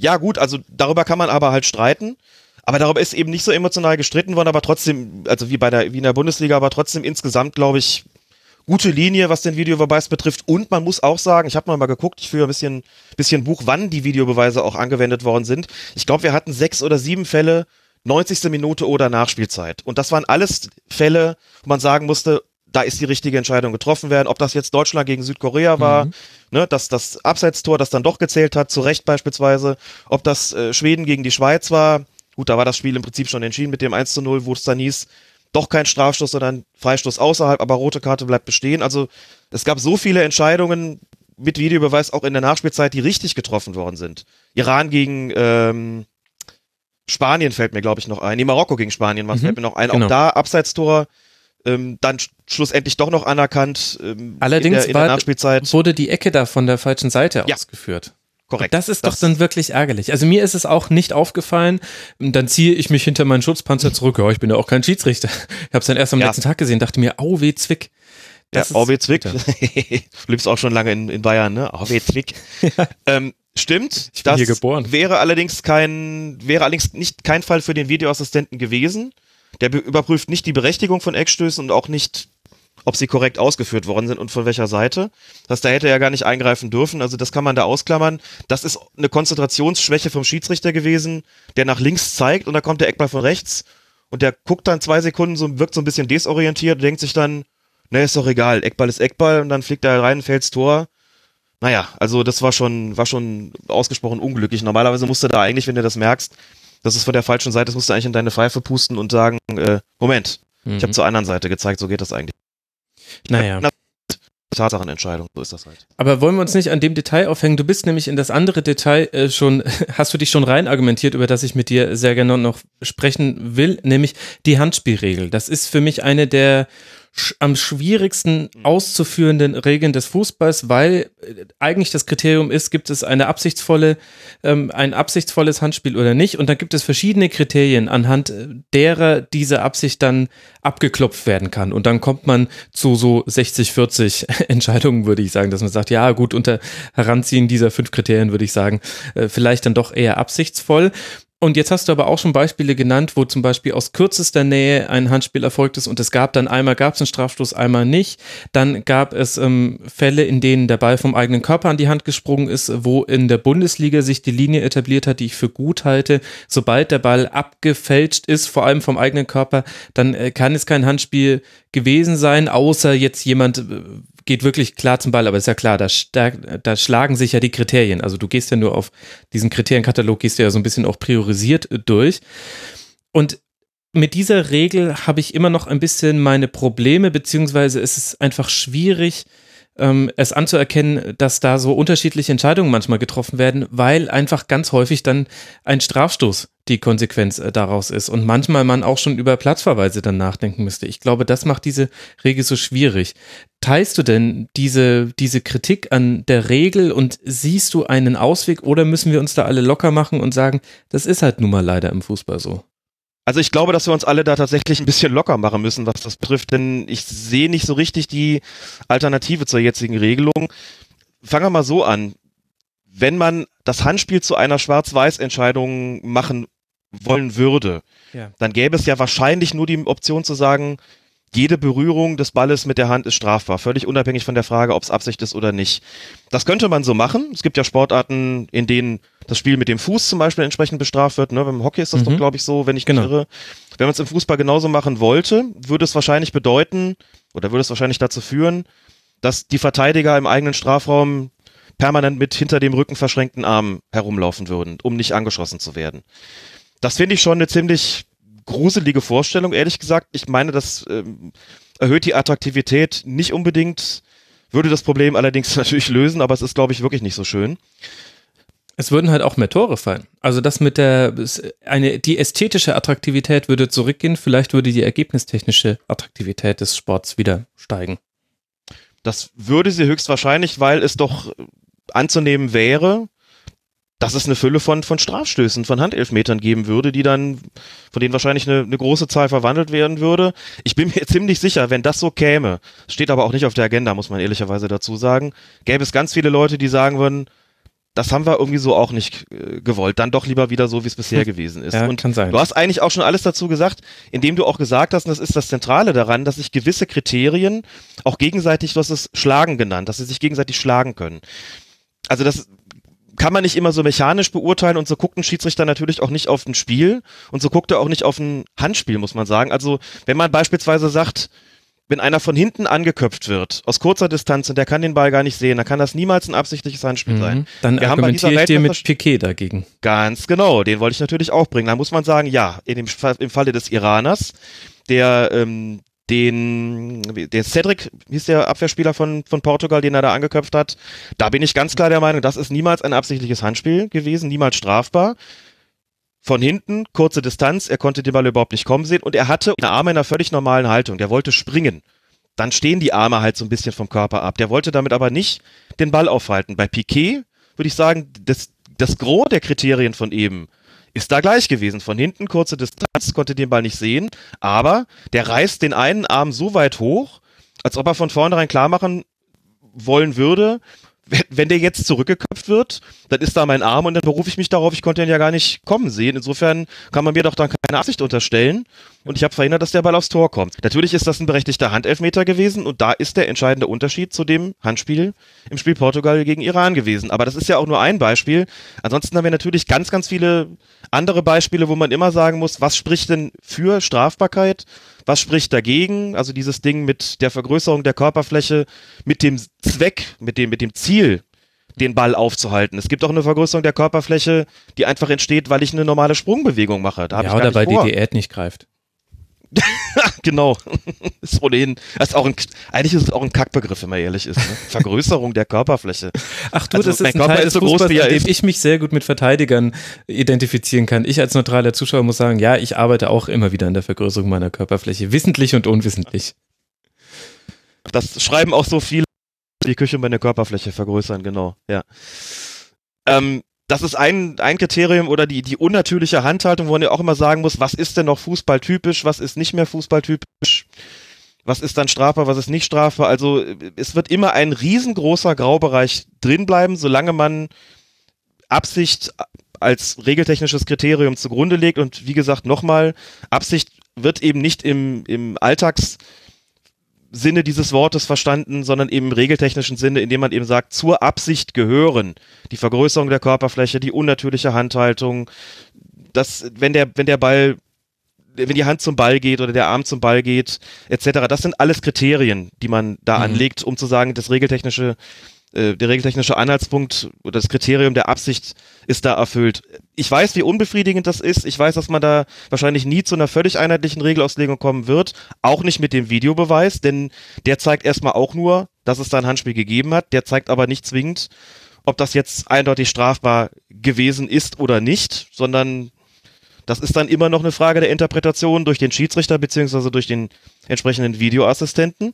ja gut, also darüber kann man aber halt streiten. Aber darüber ist eben nicht so emotional gestritten worden, aber trotzdem, also wie bei der, wie in der Bundesliga, aber trotzdem insgesamt, glaube ich, gute Linie, was den Videobeweis betrifft. Und man muss auch sagen, ich habe mal, mal geguckt, ich führe ein bisschen, bisschen Buch, wann die Videobeweise auch angewendet worden sind. Ich glaube, wir hatten sechs oder sieben Fälle, 90. Minute oder Nachspielzeit. Und das waren alles Fälle, wo man sagen musste, da ist die richtige Entscheidung getroffen werden. Ob das jetzt Deutschland gegen Südkorea war, mhm. ne, dass das Abseitstor, das dann doch gezählt hat, zu Recht beispielsweise. Ob das äh, Schweden gegen die Schweiz war. Gut, da war das Spiel im Prinzip schon entschieden mit dem 1 zu 0, wo es dann hieß, doch kein Strafstoß, sondern Freistoß außerhalb, aber rote Karte bleibt bestehen. Also es gab so viele Entscheidungen mit Videobeweis auch in der Nachspielzeit, die richtig getroffen worden sind. Iran gegen ähm, Spanien fällt mir, glaube ich, noch ein. Nee, Marokko gegen Spanien was mhm, fällt mir noch ein. Genau. Auch da Abseitstor ähm, dann schlussendlich doch noch anerkannt. Ähm, Allerdings in der, in der Nachspielzeit. wurde die Ecke da von der falschen Seite ja. ausgeführt. Korrekt. Das ist das doch dann wirklich ärgerlich. Also mir ist es auch nicht aufgefallen. Dann ziehe ich mich hinter meinen Schutzpanzer zurück. Ja, ich bin ja auch kein Schiedsrichter. Ich habe es dann erst am ja. letzten Tag gesehen, dachte mir, au weh Zwick. Das ja, weh Zwick. du *laughs* lebst auch schon lange in, in Bayern, ne? Au weh Zwick. *laughs* ja. ähm, stimmt. Ich bin das hier geboren. Wäre allerdings kein, wäre allerdings nicht kein Fall für den Videoassistenten gewesen. Der überprüft nicht die Berechtigung von Eckstößen und auch nicht ob sie korrekt ausgeführt worden sind und von welcher Seite. Das da hätte er ja gar nicht eingreifen dürfen. Also das kann man da ausklammern. Das ist eine Konzentrationsschwäche vom Schiedsrichter gewesen, der nach links zeigt und da kommt der Eckball von rechts und der guckt dann zwei Sekunden, so, wirkt so ein bisschen desorientiert, denkt sich dann, ne, ist doch egal, Eckball ist Eckball und dann fliegt er rein, fällt's Tor. Naja, also das war schon, war schon ausgesprochen unglücklich. Normalerweise musst du da eigentlich, wenn du das merkst, dass es von der falschen Seite ist, musst du eigentlich in deine Pfeife pusten und sagen, äh, Moment, mhm. ich habe zur anderen Seite gezeigt, so geht das eigentlich. Naja. Tatsachenentscheidung, so ist das halt. Aber wollen wir uns nicht an dem Detail aufhängen? Du bist nämlich in das andere Detail äh, schon, *laughs* hast du dich schon rein argumentiert, über das ich mit dir sehr gerne noch sprechen will, nämlich die Handspielregel. Das ist für mich eine der am schwierigsten auszuführenden Regeln des Fußballs, weil äh, eigentlich das Kriterium ist, gibt es eine absichtsvolle, ähm, ein absichtsvolles Handspiel oder nicht. Und da gibt es verschiedene Kriterien, anhand äh, derer diese Absicht dann abgeklopft werden kann. Und dann kommt man zu so 60, 40 *laughs* Entscheidungen, würde ich sagen, dass man sagt, ja gut, unter Heranziehen dieser fünf Kriterien würde ich sagen, äh, vielleicht dann doch eher absichtsvoll. Und jetzt hast du aber auch schon Beispiele genannt, wo zum Beispiel aus kürzester Nähe ein Handspiel erfolgt ist und es gab dann einmal gab es einen Strafstoß, einmal nicht. Dann gab es ähm, Fälle, in denen der Ball vom eigenen Körper an die Hand gesprungen ist, wo in der Bundesliga sich die Linie etabliert hat, die ich für gut halte. Sobald der Ball abgefälscht ist, vor allem vom eigenen Körper, dann äh, kann es kein Handspiel gewesen sein, außer jetzt jemand äh, geht wirklich klar zum Ball, aber ist ja klar, da, da schlagen sich ja die Kriterien. Also du gehst ja nur auf diesen Kriterienkatalog, gehst du ja so ein bisschen auch priorisiert durch. Und mit dieser Regel habe ich immer noch ein bisschen meine Probleme, beziehungsweise ist es einfach schwierig, ähm, es anzuerkennen, dass da so unterschiedliche Entscheidungen manchmal getroffen werden, weil einfach ganz häufig dann ein Strafstoß die Konsequenz äh, daraus ist und manchmal man auch schon über Platzverweise dann nachdenken müsste. Ich glaube, das macht diese Regel so schwierig. Teilst du denn diese, diese Kritik an der Regel und siehst du einen Ausweg oder müssen wir uns da alle locker machen und sagen, das ist halt nun mal leider im Fußball so? Also ich glaube, dass wir uns alle da tatsächlich ein bisschen locker machen müssen, was das betrifft, denn ich sehe nicht so richtig die Alternative zur jetzigen Regelung. Fangen wir mal so an. Wenn man das Handspiel zu einer Schwarz-Weiß-Entscheidung machen wollen würde, ja. dann gäbe es ja wahrscheinlich nur die Option zu sagen, jede Berührung des Balles mit der Hand ist strafbar, völlig unabhängig von der Frage, ob es Absicht ist oder nicht. Das könnte man so machen. Es gibt ja Sportarten, in denen das Spiel mit dem Fuß zum Beispiel entsprechend bestraft wird. Ne? Beim Hockey ist das mhm. doch, glaube ich, so, wenn ich genau. irre. Wenn man es im Fußball genauso machen wollte, würde es wahrscheinlich bedeuten, oder würde es wahrscheinlich dazu führen, dass die Verteidiger im eigenen Strafraum permanent mit hinter dem Rücken verschränkten Armen herumlaufen würden, um nicht angeschossen zu werden. Das finde ich schon eine ziemlich gruselige Vorstellung, ehrlich gesagt. Ich meine, das ähm, erhöht die Attraktivität nicht unbedingt Würde das Problem allerdings *laughs* natürlich lösen, aber es ist, glaube ich, wirklich nicht so schön. Es würden halt auch mehr Tore fallen. Also das mit der eine die ästhetische Attraktivität würde zurückgehen, vielleicht würde die ergebnistechnische Attraktivität des Sports wieder steigen. Das würde sie höchstwahrscheinlich, weil es doch anzunehmen wäre, dass es eine Fülle von, von Strafstößen, von Handelfmetern geben würde, die dann, von denen wahrscheinlich eine, eine große Zahl verwandelt werden würde. Ich bin mir *laughs* ziemlich sicher, wenn das so käme, steht aber auch nicht auf der Agenda, muss man ehrlicherweise dazu sagen, gäbe es ganz viele Leute, die sagen würden, das haben wir irgendwie so auch nicht äh, gewollt. Dann doch lieber wieder so, wie es bisher hm. gewesen ist. Ja, und kann sein. du hast eigentlich auch schon alles dazu gesagt, indem du auch gesagt hast, und das ist das Zentrale daran, dass sich gewisse Kriterien auch gegenseitig, du hast es schlagen genannt, dass sie sich gegenseitig schlagen können. Also das kann man nicht immer so mechanisch beurteilen und so guckt ein Schiedsrichter natürlich auch nicht auf ein Spiel und so guckt er auch nicht auf ein Handspiel, muss man sagen. Also wenn man beispielsweise sagt, wenn einer von hinten angeköpft wird, aus kurzer Distanz und der kann den Ball gar nicht sehen, dann kann das niemals ein absichtliches Handspiel mhm. sein. Dann Wir argumentiere ich dir mit Piquet dagegen. Ganz genau, den wollte ich natürlich auch bringen. Da muss man sagen, ja, in dem, im Falle des Iraners, der ähm, den, der Cedric hieß der Abwehrspieler von, von Portugal, den er da angeköpft hat. Da bin ich ganz klar der Meinung, das ist niemals ein absichtliches Handspiel gewesen, niemals strafbar. Von hinten, kurze Distanz, er konnte den Ball überhaupt nicht kommen sehen und er hatte eine Arme in einer völlig normalen Haltung. Der wollte springen. Dann stehen die Arme halt so ein bisschen vom Körper ab. Der wollte damit aber nicht den Ball aufhalten. Bei Piquet würde ich sagen, das, das Gros der Kriterien von eben ist da gleich gewesen. Von hinten kurze Distanz, konnte den Ball nicht sehen, aber der reißt den einen Arm so weit hoch, als ob er von vornherein klar machen wollen würde, wenn der jetzt zurückgeköpft wird, dann ist da mein Arm und dann berufe ich mich darauf, ich konnte ihn ja gar nicht kommen sehen. Insofern kann man mir doch dann keine Absicht unterstellen und ich habe verhindert, dass der Ball aufs Tor kommt. Natürlich ist das ein berechtigter Handelfmeter gewesen und da ist der entscheidende Unterschied zu dem Handspiel im Spiel Portugal gegen Iran gewesen. Aber das ist ja auch nur ein Beispiel. Ansonsten haben wir natürlich ganz, ganz viele andere Beispiele, wo man immer sagen muss, was spricht denn für Strafbarkeit? Was spricht dagegen? Also dieses Ding mit der Vergrößerung der Körperfläche, mit dem Zweck, mit dem, mit dem Ziel, den Ball aufzuhalten. Es gibt auch eine Vergrößerung der Körperfläche, die einfach entsteht, weil ich eine normale Sprungbewegung mache. Da ja, oder weil vor. die Diät nicht greift. *laughs* genau. ist ohnehin, ist auch ein, eigentlich ist es auch ein Kackbegriff, wenn man ehrlich ist. Ne? Vergrößerung der Körperfläche. Ach du, also, das ist ein Körper Teil ist so groß, wie er dem ich mich sehr gut mit Verteidigern identifizieren kann. Ich als neutraler Zuschauer muss sagen, ja, ich arbeite auch immer wieder an der Vergrößerung meiner Körperfläche, wissentlich und unwissentlich. Das schreiben auch so viele, die Küche meine Körperfläche vergrößern, genau, ja. Ähm, das ist ein, ein Kriterium oder die, die unnatürliche Handhaltung, wo man ja auch immer sagen muss, was ist denn noch fußballtypisch, was ist nicht mehr fußballtypisch, was ist dann strafbar, was ist nicht strafbar. Also es wird immer ein riesengroßer Graubereich drin bleiben, solange man Absicht als regeltechnisches Kriterium zugrunde legt. Und wie gesagt, nochmal, Absicht wird eben nicht im, im Alltags- Sinne dieses Wortes verstanden, sondern eben im regeltechnischen Sinne, indem man eben sagt, zur Absicht gehören die Vergrößerung der Körperfläche, die unnatürliche Handhaltung, dass wenn der, wenn der Ball, wenn die Hand zum Ball geht oder der Arm zum Ball geht, etc., das sind alles Kriterien, die man da mhm. anlegt, um zu sagen, das regeltechnische äh, der regeltechnische Anhaltspunkt oder das Kriterium der Absicht ist da erfüllt. Ich weiß, wie unbefriedigend das ist. Ich weiß, dass man da wahrscheinlich nie zu einer völlig einheitlichen Regelauslegung kommen wird. Auch nicht mit dem Videobeweis, denn der zeigt erstmal auch nur, dass es da ein Handspiel gegeben hat. Der zeigt aber nicht zwingend, ob das jetzt eindeutig strafbar gewesen ist oder nicht, sondern das ist dann immer noch eine Frage der Interpretation durch den Schiedsrichter beziehungsweise durch den entsprechenden Videoassistenten.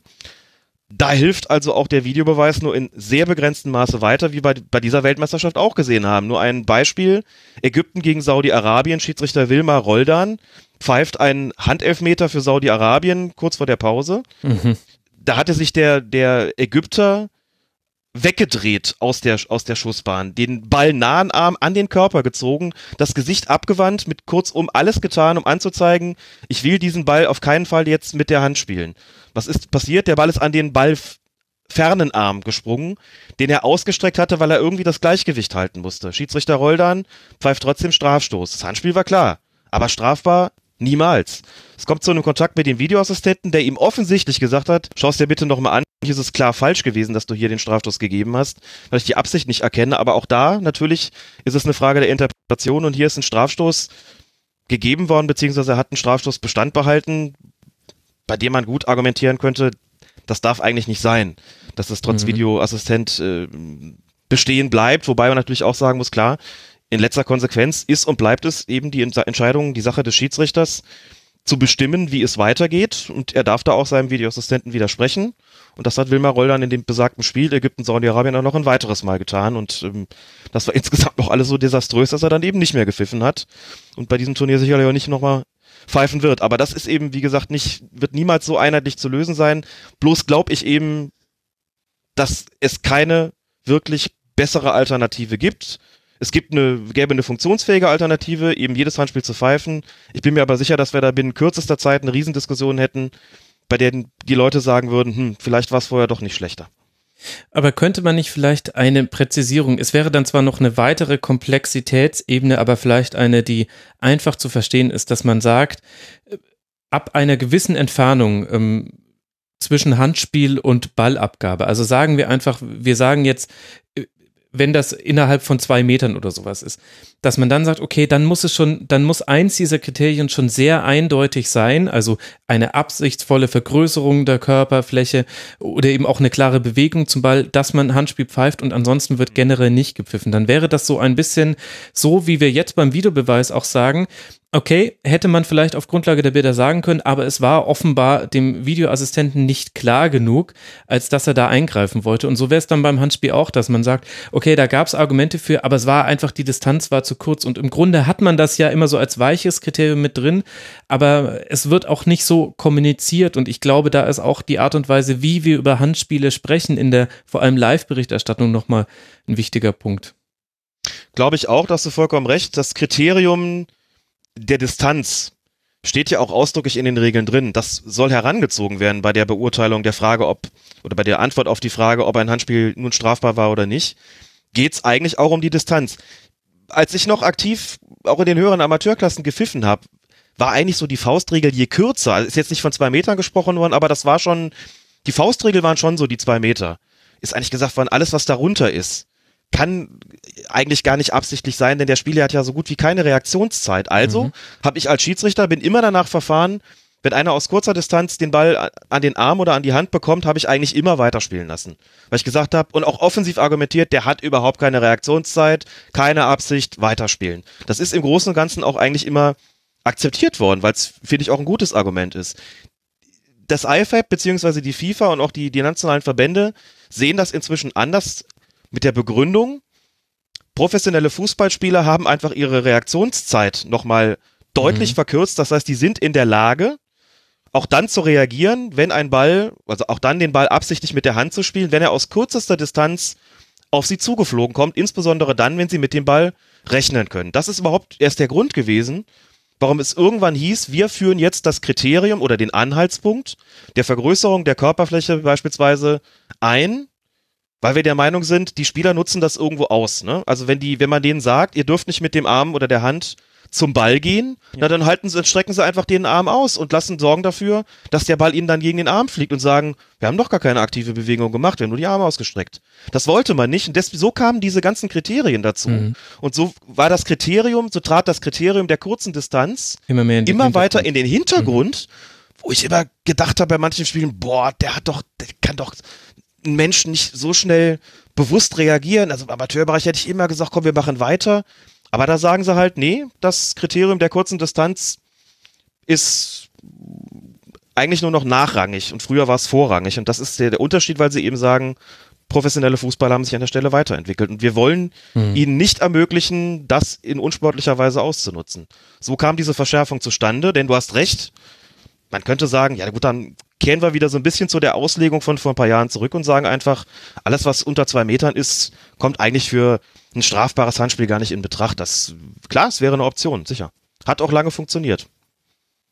Da hilft also auch der Videobeweis nur in sehr begrenztem Maße weiter, wie bei, bei dieser Weltmeisterschaft auch gesehen haben. Nur ein Beispiel. Ägypten gegen Saudi-Arabien. Schiedsrichter Wilmar Roldan pfeift einen Handelfmeter für Saudi-Arabien kurz vor der Pause. Mhm. Da hatte sich der, der Ägypter weggedreht aus der, aus der Schussbahn, den Ball nahen Arm an den Körper gezogen, das Gesicht abgewandt, mit kurzum alles getan, um anzuzeigen, ich will diesen Ball auf keinen Fall jetzt mit der Hand spielen. Was ist passiert? Der Ball ist an den Ball fernen Arm gesprungen, den er ausgestreckt hatte, weil er irgendwie das Gleichgewicht halten musste. Schiedsrichter Roldan pfeift trotzdem Strafstoß. Das Handspiel war klar, aber strafbar niemals. Es kommt zu einem Kontakt mit dem Videoassistenten, der ihm offensichtlich gesagt hat, schaust dir bitte nochmal an, hier ist es klar falsch gewesen, dass du hier den Strafstoß gegeben hast, weil ich die Absicht nicht erkenne, aber auch da natürlich ist es eine Frage der Interpretation und hier ist ein Strafstoß gegeben worden, beziehungsweise er hat einen Strafstoß Bestand behalten, bei dem man gut argumentieren könnte, das darf eigentlich nicht sein, dass es trotz mhm. Videoassistent äh, bestehen bleibt, wobei man natürlich auch sagen muss, klar, in letzter Konsequenz ist und bleibt es eben die Entscheidung, die Sache des Schiedsrichters, zu bestimmen, wie es weitergeht. Und er darf da auch seinem Videoassistenten widersprechen. Und das hat Wilmar Roll dann in dem besagten Spiel Ägypten, Saudi-Arabien auch noch ein weiteres Mal getan. Und ähm, das war *laughs* insgesamt noch alles so desaströs, dass er dann eben nicht mehr gepfiffen hat. Und bei diesem Turnier sicherlich auch nicht nochmal pfeifen wird. Aber das ist eben, wie gesagt, nicht, wird niemals so einheitlich zu lösen sein. Bloß glaube ich eben, dass es keine wirklich bessere Alternative gibt es gibt eine, gäbe eine funktionsfähige Alternative, eben jedes Handspiel zu pfeifen. Ich bin mir aber sicher, dass wir da binnen kürzester Zeit eine Riesendiskussion hätten, bei der die Leute sagen würden, hm, vielleicht war es vorher doch nicht schlechter. Aber könnte man nicht vielleicht eine Präzisierung, es wäre dann zwar noch eine weitere Komplexitätsebene, aber vielleicht eine, die einfach zu verstehen ist, dass man sagt, äh, ab einer gewissen Entfernung ähm, zwischen Handspiel und Ballabgabe. Also sagen wir einfach, wir sagen jetzt, wenn das innerhalb von zwei Metern oder sowas ist, dass man dann sagt, okay, dann muss es schon, dann muss eins dieser Kriterien schon sehr eindeutig sein, also eine absichtsvolle Vergrößerung der Körperfläche oder eben auch eine klare Bewegung zum Ball, dass man Handspiel pfeift und ansonsten wird generell nicht gepfiffen. Dann wäre das so ein bisschen so, wie wir jetzt beim Videobeweis auch sagen, Okay, hätte man vielleicht auf Grundlage der Bilder sagen können, aber es war offenbar dem Videoassistenten nicht klar genug, als dass er da eingreifen wollte. Und so wäre es dann beim Handspiel auch, dass man sagt, okay, da gab es Argumente für, aber es war einfach, die Distanz war zu kurz. Und im Grunde hat man das ja immer so als weiches Kriterium mit drin, aber es wird auch nicht so kommuniziert. Und ich glaube, da ist auch die Art und Weise, wie wir über Handspiele sprechen, in der vor allem Live-Berichterstattung nochmal ein wichtiger Punkt. Glaube ich auch, dass du vollkommen recht. Das Kriterium, der Distanz steht ja auch ausdrücklich in den Regeln drin. Das soll herangezogen werden bei der Beurteilung der Frage, ob, oder bei der Antwort auf die Frage, ob ein Handspiel nun strafbar war oder nicht. Geht's eigentlich auch um die Distanz. Als ich noch aktiv auch in den höheren Amateurklassen gepfiffen habe, war eigentlich so die Faustregel je kürzer. Also ist jetzt nicht von zwei Metern gesprochen worden, aber das war schon, die Faustregel waren schon so die zwei Meter. Ist eigentlich gesagt worden, alles was darunter ist, kann eigentlich gar nicht absichtlich sein, denn der Spieler hat ja so gut wie keine Reaktionszeit. Also mhm. habe ich als Schiedsrichter, bin immer danach verfahren, wenn einer aus kurzer Distanz den Ball an den Arm oder an die Hand bekommt, habe ich eigentlich immer weiterspielen lassen. Weil ich gesagt habe und auch offensiv argumentiert, der hat überhaupt keine Reaktionszeit, keine Absicht, weiterspielen. Das ist im Großen und Ganzen auch eigentlich immer akzeptiert worden, weil es, finde ich, auch ein gutes Argument ist. Das IFAB beziehungsweise die FIFA und auch die, die nationalen Verbände sehen das inzwischen anders mit der Begründung, professionelle Fußballspieler haben einfach ihre Reaktionszeit nochmal deutlich mhm. verkürzt. Das heißt, die sind in der Lage, auch dann zu reagieren, wenn ein Ball, also auch dann den Ball absichtlich mit der Hand zu spielen, wenn er aus kürzester Distanz auf sie zugeflogen kommt, insbesondere dann, wenn sie mit dem Ball rechnen können. Das ist überhaupt erst der Grund gewesen, warum es irgendwann hieß, wir führen jetzt das Kriterium oder den Anhaltspunkt der Vergrößerung der Körperfläche beispielsweise ein, weil wir der Meinung sind, die Spieler nutzen das irgendwo aus. Ne? Also wenn die, wenn man denen sagt, ihr dürft nicht mit dem Arm oder der Hand zum Ball gehen, ja. na dann halten sie, strecken sie einfach den Arm aus und lassen sorgen dafür, dass der Ball ihnen dann gegen den Arm fliegt und sagen, wir haben doch gar keine aktive Bewegung gemacht, wir haben nur die Arme ausgestreckt. Das wollte man nicht und des, so kamen diese ganzen Kriterien dazu. Mhm. Und so war das Kriterium, so trat das Kriterium der kurzen Distanz immer, mehr in immer weiter in den Hintergrund, mhm. wo ich immer gedacht habe bei manchen Spielen, boah, der hat doch, der kann doch ein Mensch nicht so schnell bewusst reagieren. Also im Amateurbereich hätte ich immer gesagt, komm, wir machen weiter. Aber da sagen sie halt, nee, das Kriterium der kurzen Distanz ist eigentlich nur noch nachrangig und früher war es vorrangig. Und das ist der, der, Unterschied, weil sie eben sagen, professionelle Fußballer haben sich an der Stelle weiterentwickelt. Und wir wollen hm. ihnen nicht ermöglichen, das in unsportlicher Weise auszunutzen. So kam diese Verschärfung zustande, denn du hast recht, man könnte sagen, ja gut, dann kehren wir wieder so ein bisschen zu der Auslegung von vor ein paar Jahren zurück und sagen einfach, alles was unter zwei Metern ist, kommt eigentlich für ein strafbares Handspiel gar nicht in Betracht. Das, klar, es wäre eine Option, sicher. Hat auch lange funktioniert.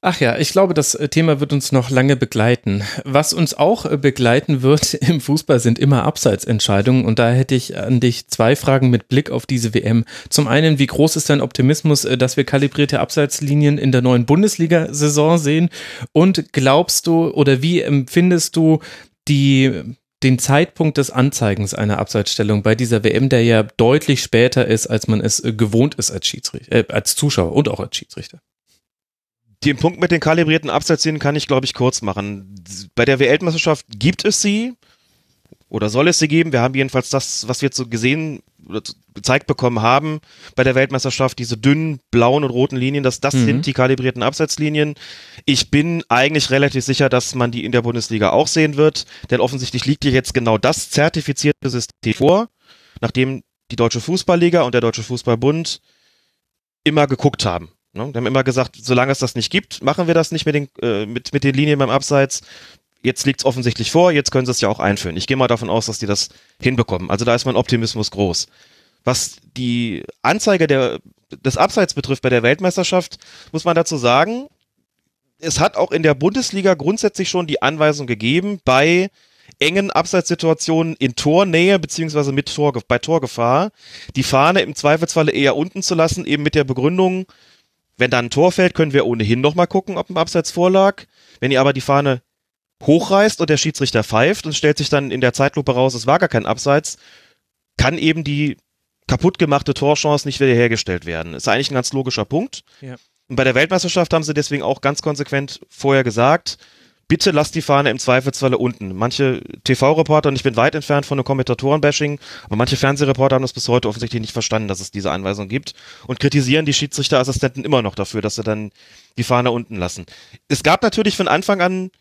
Ach ja, ich glaube, das äh, Thema wird uns noch lange begleiten. Was uns auch äh, begleiten wird *laughs* im Fußball sind immer Abseitsentscheidungen und da hätte ich an dich zwei Fragen mit Blick auf diese WM. Zum einen, wie groß ist dein Optimismus, äh, dass wir kalibrierte Abseitslinien in der neuen Bundesliga-Saison sehen? Und glaubst du oder wie empfindest du die den Zeitpunkt des Anzeigens einer Abseitsstellung bei dieser WM, der ja deutlich später ist, als man es gewohnt ist als Schiedsrichter, äh, als Zuschauer und auch als Schiedsrichter? Den Punkt mit den kalibrierten Abseitslinien kann ich, glaube ich, kurz machen. Bei der WL-Meisterschaft gibt es sie oder soll es sie geben. Wir haben jedenfalls das, was wir jetzt so gesehen oder gezeigt bekommen haben bei der Weltmeisterschaft, diese dünnen blauen und roten Linien, dass das mhm. sind die kalibrierten Abseitslinien. Ich bin eigentlich relativ sicher, dass man die in der Bundesliga auch sehen wird, denn offensichtlich liegt hier jetzt genau das zertifizierte System vor, nachdem die Deutsche Fußballliga und der Deutsche Fußballbund immer geguckt haben. Ne? Die haben immer gesagt, solange es das nicht gibt, machen wir das nicht mit den, äh, mit, mit den Linien beim Abseits. Jetzt liegt es offensichtlich vor, jetzt können sie es ja auch einführen. Ich gehe mal davon aus, dass die das hinbekommen. Also da ist mein Optimismus groß. Was die Anzeige der, des Abseits betrifft bei der Weltmeisterschaft, muss man dazu sagen, es hat auch in der Bundesliga grundsätzlich schon die Anweisung gegeben, bei engen Abseitssituationen in Tornähe beziehungsweise Tor, bei Torgefahr die Fahne im Zweifelsfalle eher unten zu lassen, eben mit der Begründung, wenn da ein Tor fällt, können wir ohnehin nochmal gucken, ob ein Abseits vorlag. Wenn ihr aber die Fahne hochreißt und der Schiedsrichter pfeift und stellt sich dann in der Zeitlupe raus, es war gar kein Abseits, kann eben die kaputtgemachte Torchance nicht wiederhergestellt werden. Ist eigentlich ein ganz logischer Punkt. Ja. Und bei der Weltmeisterschaft haben sie deswegen auch ganz konsequent vorher gesagt, bitte lasst die Fahne im Zweifelsfalle unten. Manche TV-Reporter, und ich bin weit entfernt von einem Kommentatoren-Bashing, aber manche Fernsehreporter haben das bis heute offensichtlich nicht verstanden, dass es diese Anweisung gibt und kritisieren die Schiedsrichterassistenten immer noch dafür, dass sie dann die Fahne unten lassen. Es gab natürlich von Anfang an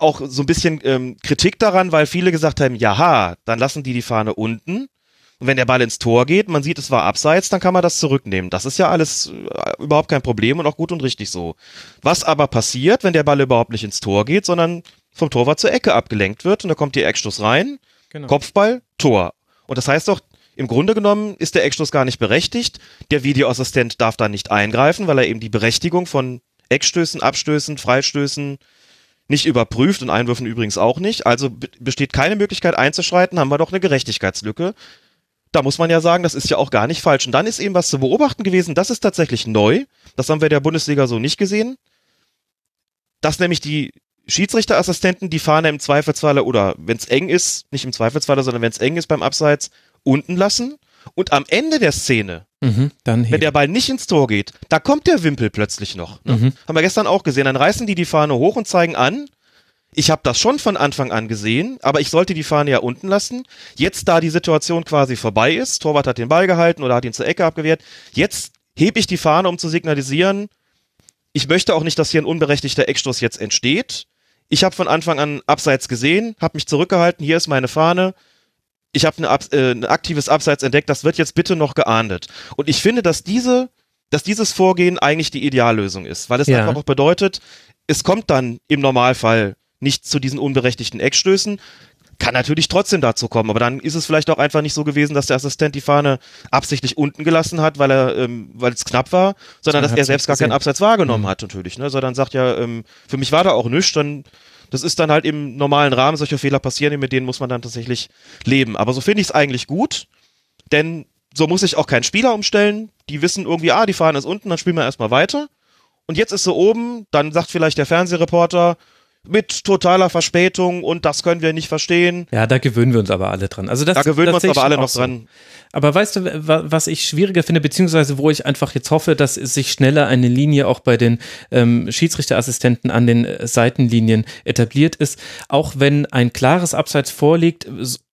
auch so ein bisschen ähm, Kritik daran, weil viele gesagt haben, jaha, dann lassen die die Fahne unten. Und wenn der Ball ins Tor geht, man sieht, es war abseits, dann kann man das zurücknehmen. Das ist ja alles äh, überhaupt kein Problem und auch gut und richtig so. Was aber passiert, wenn der Ball überhaupt nicht ins Tor geht, sondern vom Torwart zur Ecke abgelenkt wird und da kommt der Eckstoß rein, genau. Kopfball, Tor. Und das heißt doch, im Grunde genommen ist der Eckstoß gar nicht berechtigt. Der Videoassistent darf da nicht eingreifen, weil er eben die Berechtigung von Eckstößen, Abstößen, Freistößen nicht überprüft und Einwürfen übrigens auch nicht. Also besteht keine Möglichkeit einzuschreiten, haben wir doch eine Gerechtigkeitslücke da muss man ja sagen, das ist ja auch gar nicht falsch. Und dann ist eben was zu beobachten gewesen, das ist tatsächlich neu. Das haben wir der Bundesliga so nicht gesehen. Dass nämlich die Schiedsrichterassistenten die Fahne im Zweifelsfalle oder wenn es eng ist, nicht im Zweifelsfalle, sondern wenn es eng ist beim Abseits, unten lassen. Und am Ende der Szene, mhm, wenn der Ball nicht ins Tor geht, da kommt der Wimpel plötzlich noch. Ne? Mhm. Haben wir gestern auch gesehen. Dann reißen die die Fahne hoch und zeigen an, ich habe das schon von Anfang an gesehen, aber ich sollte die Fahne ja unten lassen. Jetzt, da die Situation quasi vorbei ist, Torwart hat den Ball gehalten oder hat ihn zur Ecke abgewehrt, jetzt hebe ich die Fahne, um zu signalisieren, ich möchte auch nicht, dass hier ein unberechtigter Eckstoß jetzt entsteht. Ich habe von Anfang an Abseits gesehen, habe mich zurückgehalten, hier ist meine Fahne. Ich habe äh, ein aktives Abseits entdeckt, das wird jetzt bitte noch geahndet. Und ich finde, dass diese dass dieses Vorgehen eigentlich die Ideallösung ist, weil es ja. einfach auch bedeutet, es kommt dann im Normalfall nicht zu diesen unberechtigten Eckstößen. Kann natürlich trotzdem dazu kommen, aber dann ist es vielleicht auch einfach nicht so gewesen, dass der Assistent die Fahne absichtlich unten gelassen hat, weil er, ähm, weil es knapp war, sondern dass er selbst gar keinen Abseits wahrgenommen mhm. hat natürlich. Ne? Sondern sagt ja, ähm, für mich war da auch nichts, dann das ist dann halt im normalen Rahmen, solche Fehler passieren, mit denen muss man dann tatsächlich leben. Aber so finde ich es eigentlich gut, denn so muss ich auch keinen Spieler umstellen. Die wissen irgendwie, ah, die Fahne ist unten, dann spielen wir erstmal weiter. Und jetzt ist sie oben, dann sagt vielleicht der Fernsehreporter, mit totaler Verspätung und das können wir nicht verstehen. Ja, da gewöhnen wir uns aber alle dran. Also das, da gewöhnen wir uns aber alle noch dran. Aber weißt du, was ich schwieriger finde, beziehungsweise wo ich einfach jetzt hoffe, dass sich schneller eine Linie auch bei den ähm, Schiedsrichterassistenten an den äh, Seitenlinien etabliert ist, auch wenn ein klares Abseits vorliegt,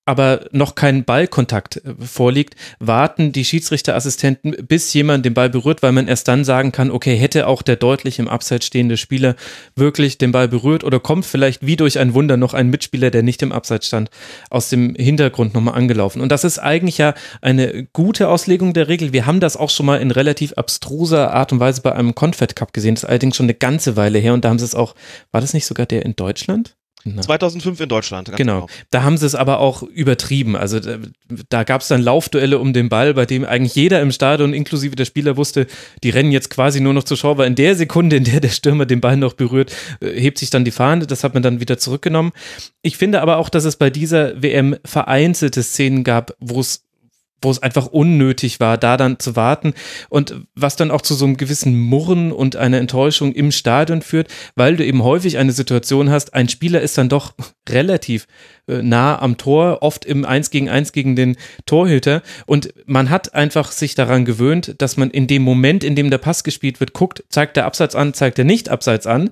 aber noch kein Ballkontakt äh, vorliegt, warten die Schiedsrichterassistenten, bis jemand den Ball berührt, weil man erst dann sagen kann, okay, hätte auch der deutlich im Abseits stehende Spieler wirklich den Ball berührt oder kommt vielleicht wie durch ein Wunder noch ein Mitspieler, der nicht im Abseits stand, aus dem Hintergrund nochmal angelaufen. Und das ist eigentlich ja eine gute Auslegung der Regel. Wir haben das auch schon mal in relativ abstruser Art und Weise bei einem Confed Cup gesehen. Das ist allerdings schon eine ganze Weile her und da haben sie es auch, war das nicht sogar der in Deutschland? Na. 2005 in Deutschland. Genau. genau. Da haben sie es aber auch übertrieben. Also da, da gab es dann Laufduelle um den Ball, bei dem eigentlich jeder im Stadion, inklusive der Spieler, wusste, die rennen jetzt quasi nur noch zur Schau, weil in der Sekunde, in der der Stürmer den Ball noch berührt, äh, hebt sich dann die Fahne. Das hat man dann wieder zurückgenommen. Ich finde aber auch, dass es bei dieser WM vereinzelte Szenen gab, wo es wo es einfach unnötig war, da dann zu warten. Und was dann auch zu so einem gewissen Murren und einer Enttäuschung im Stadion führt, weil du eben häufig eine Situation hast, ein Spieler ist dann doch *laughs* relativ äh, nah am Tor, oft im 1 gegen 1 gegen den Torhüter. Und man hat einfach sich daran gewöhnt, dass man in dem Moment, in dem der Pass gespielt wird, guckt, zeigt der Abseits an, zeigt er nicht Abseits an.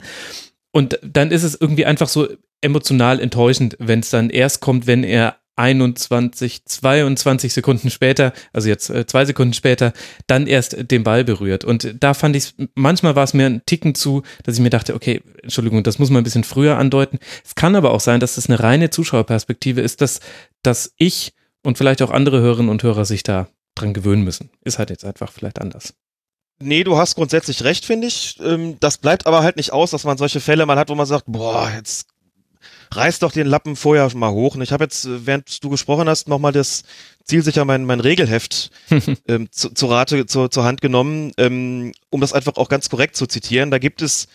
Und dann ist es irgendwie einfach so emotional enttäuschend, wenn es dann erst kommt, wenn er 21, 22 Sekunden später, also jetzt äh, zwei Sekunden später, dann erst den Ball berührt. Und da fand ich manchmal war es mir ein Ticken zu, dass ich mir dachte, okay, Entschuldigung, das muss man ein bisschen früher andeuten. Es kann aber auch sein, dass das eine reine Zuschauerperspektive ist, dass, dass ich und vielleicht auch andere Hörerinnen und Hörer sich da dran gewöhnen müssen. Ist halt jetzt einfach vielleicht anders. Nee, du hast grundsätzlich recht, finde ich. Ähm, das bleibt aber halt nicht aus, dass man solche Fälle mal hat, wo man sagt, boah, jetzt reiß doch den Lappen vorher schon mal hoch. Und ich habe jetzt, äh, während du gesprochen hast, nochmal das zielsicher mein, mein Regelheft *laughs* ähm, zu, zu Rate, zu, zur Hand genommen, ähm, um das einfach auch ganz korrekt zu zitieren. Da gibt es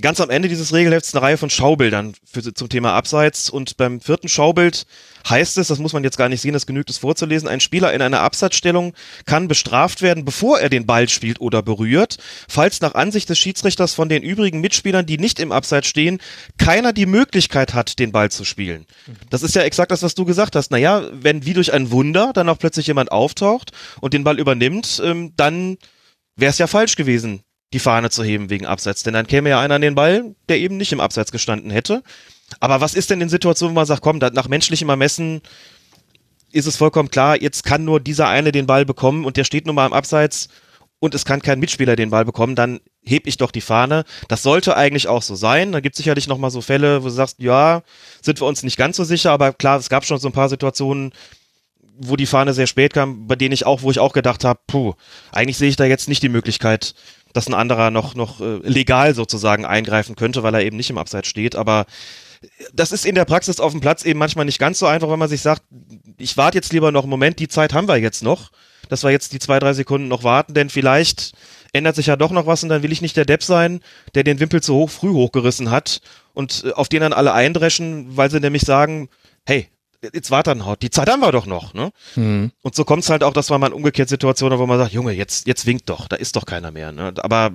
ganz am Ende dieses Regelhefts eine Reihe von Schaubildern für, zum Thema Abseits und beim vierten Schaubild heißt es, das muss man jetzt gar nicht sehen, das genügt es vorzulesen, ein Spieler in einer Abseitsstellung kann bestraft werden, bevor er den Ball spielt oder berührt, falls nach Ansicht des Schiedsrichters von den übrigen Mitspielern, die nicht im Abseits stehen, keiner die Möglichkeit hat, den Ball zu spielen. Das ist ja exakt das, was du gesagt hast. Naja, wenn wie durch ein Wunder dann auch plötzlich jemand auftaucht und den Ball übernimmt, ähm, dann wäre es ja falsch gewesen, die Fahne zu heben wegen Abseits. Denn dann käme ja einer an den Ball, der eben nicht im Abseits gestanden hätte. Aber was ist denn in Situationen, wo man sagt, komm, nach menschlichem Ermessen ist es vollkommen klar, jetzt kann nur dieser eine den Ball bekommen und der steht nun mal im Abseits und es kann kein Mitspieler den Ball bekommen, dann heb ich doch die Fahne. Das sollte eigentlich auch so sein. Da gibt es sicherlich noch mal so Fälle, wo du sagst, ja, sind wir uns nicht ganz so sicher, aber klar, es gab schon so ein paar Situationen, wo die Fahne sehr spät kam, bei denen ich auch, wo ich auch gedacht habe, puh, eigentlich sehe ich da jetzt nicht die Möglichkeit, dass ein anderer noch, noch äh, legal sozusagen eingreifen könnte, weil er eben nicht im Abseits steht. Aber das ist in der Praxis auf dem Platz eben manchmal nicht ganz so einfach, wenn man sich sagt, ich warte jetzt lieber noch einen Moment, die Zeit haben wir jetzt noch, dass wir jetzt die zwei, drei Sekunden noch warten, denn vielleicht ändert sich ja doch noch was und dann will ich nicht der Depp sein, der den Wimpel zu hoch früh hochgerissen hat und äh, auf den dann alle eindreschen, weil sie nämlich sagen, hey, jetzt warte dann haut, die Zeit haben wir doch noch, ne? Mhm. Und so kommt es halt auch, dass man mal in umgekehrt Situation hat, wo man sagt, Junge, jetzt, jetzt winkt doch, da ist doch keiner mehr, ne? Aber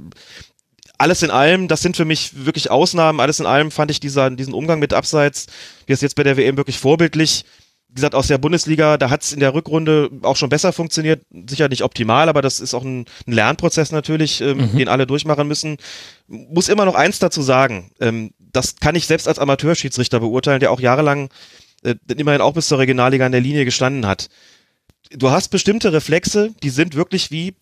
alles in allem, das sind für mich wirklich Ausnahmen, alles in allem fand ich dieser, diesen Umgang mit Abseits, wie es jetzt bei der WM wirklich vorbildlich, wie gesagt, aus der Bundesliga, da hat es in der Rückrunde auch schon besser funktioniert. Sicher nicht optimal, aber das ist auch ein, ein Lernprozess natürlich, ähm, mhm. den alle durchmachen müssen. Muss immer noch eins dazu sagen. Ähm, das kann ich selbst als Amateurschiedsrichter beurteilen, der auch jahrelang äh, immerhin auch bis zur Regionalliga an der Linie gestanden hat. Du hast bestimmte Reflexe, die sind wirklich wie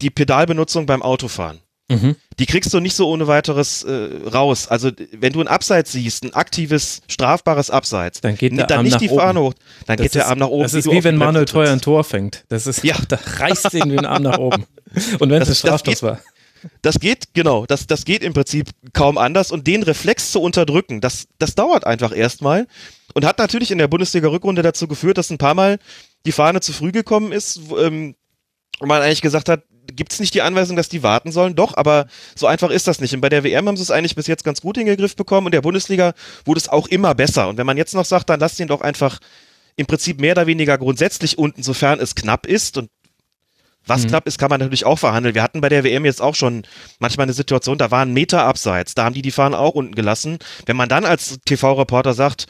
die Pedalbenutzung beim Autofahren. Mhm. Die kriegst du nicht so ohne weiteres äh, raus. Also wenn du ein Abseits siehst, ein aktives, strafbares Abseits, dann geht der dann Arm nicht nach die oben. Fahne hoch, dann das geht der ist, Arm nach oben. Das ist wie, wie wenn Manuel Teuer ein Tor fängt. Das ist, ja. da reißt ihn den Arm nach oben. Und wenn es ein Strafstoß war. Das geht, genau, das, das geht im Prinzip kaum anders und den Reflex zu unterdrücken, das, das dauert einfach erstmal und hat natürlich in der Bundesliga-Rückrunde dazu geführt, dass ein paar Mal die Fahne zu früh gekommen ist wo, ähm, und man eigentlich gesagt hat, gibt es nicht die Anweisung, dass die warten sollen? Doch, aber so einfach ist das nicht. Und bei der WM haben sie es eigentlich bis jetzt ganz gut in den Griff bekommen und der Bundesliga wurde es auch immer besser. Und wenn man jetzt noch sagt, dann lasst ihn doch einfach im Prinzip mehr oder weniger grundsätzlich unten, sofern es knapp ist und was mhm. knapp ist, kann man natürlich auch verhandeln. Wir hatten bei der WM jetzt auch schon manchmal eine Situation, da waren Meter abseits, da haben die die Fahnen auch unten gelassen. Wenn man dann als TV-Reporter sagt,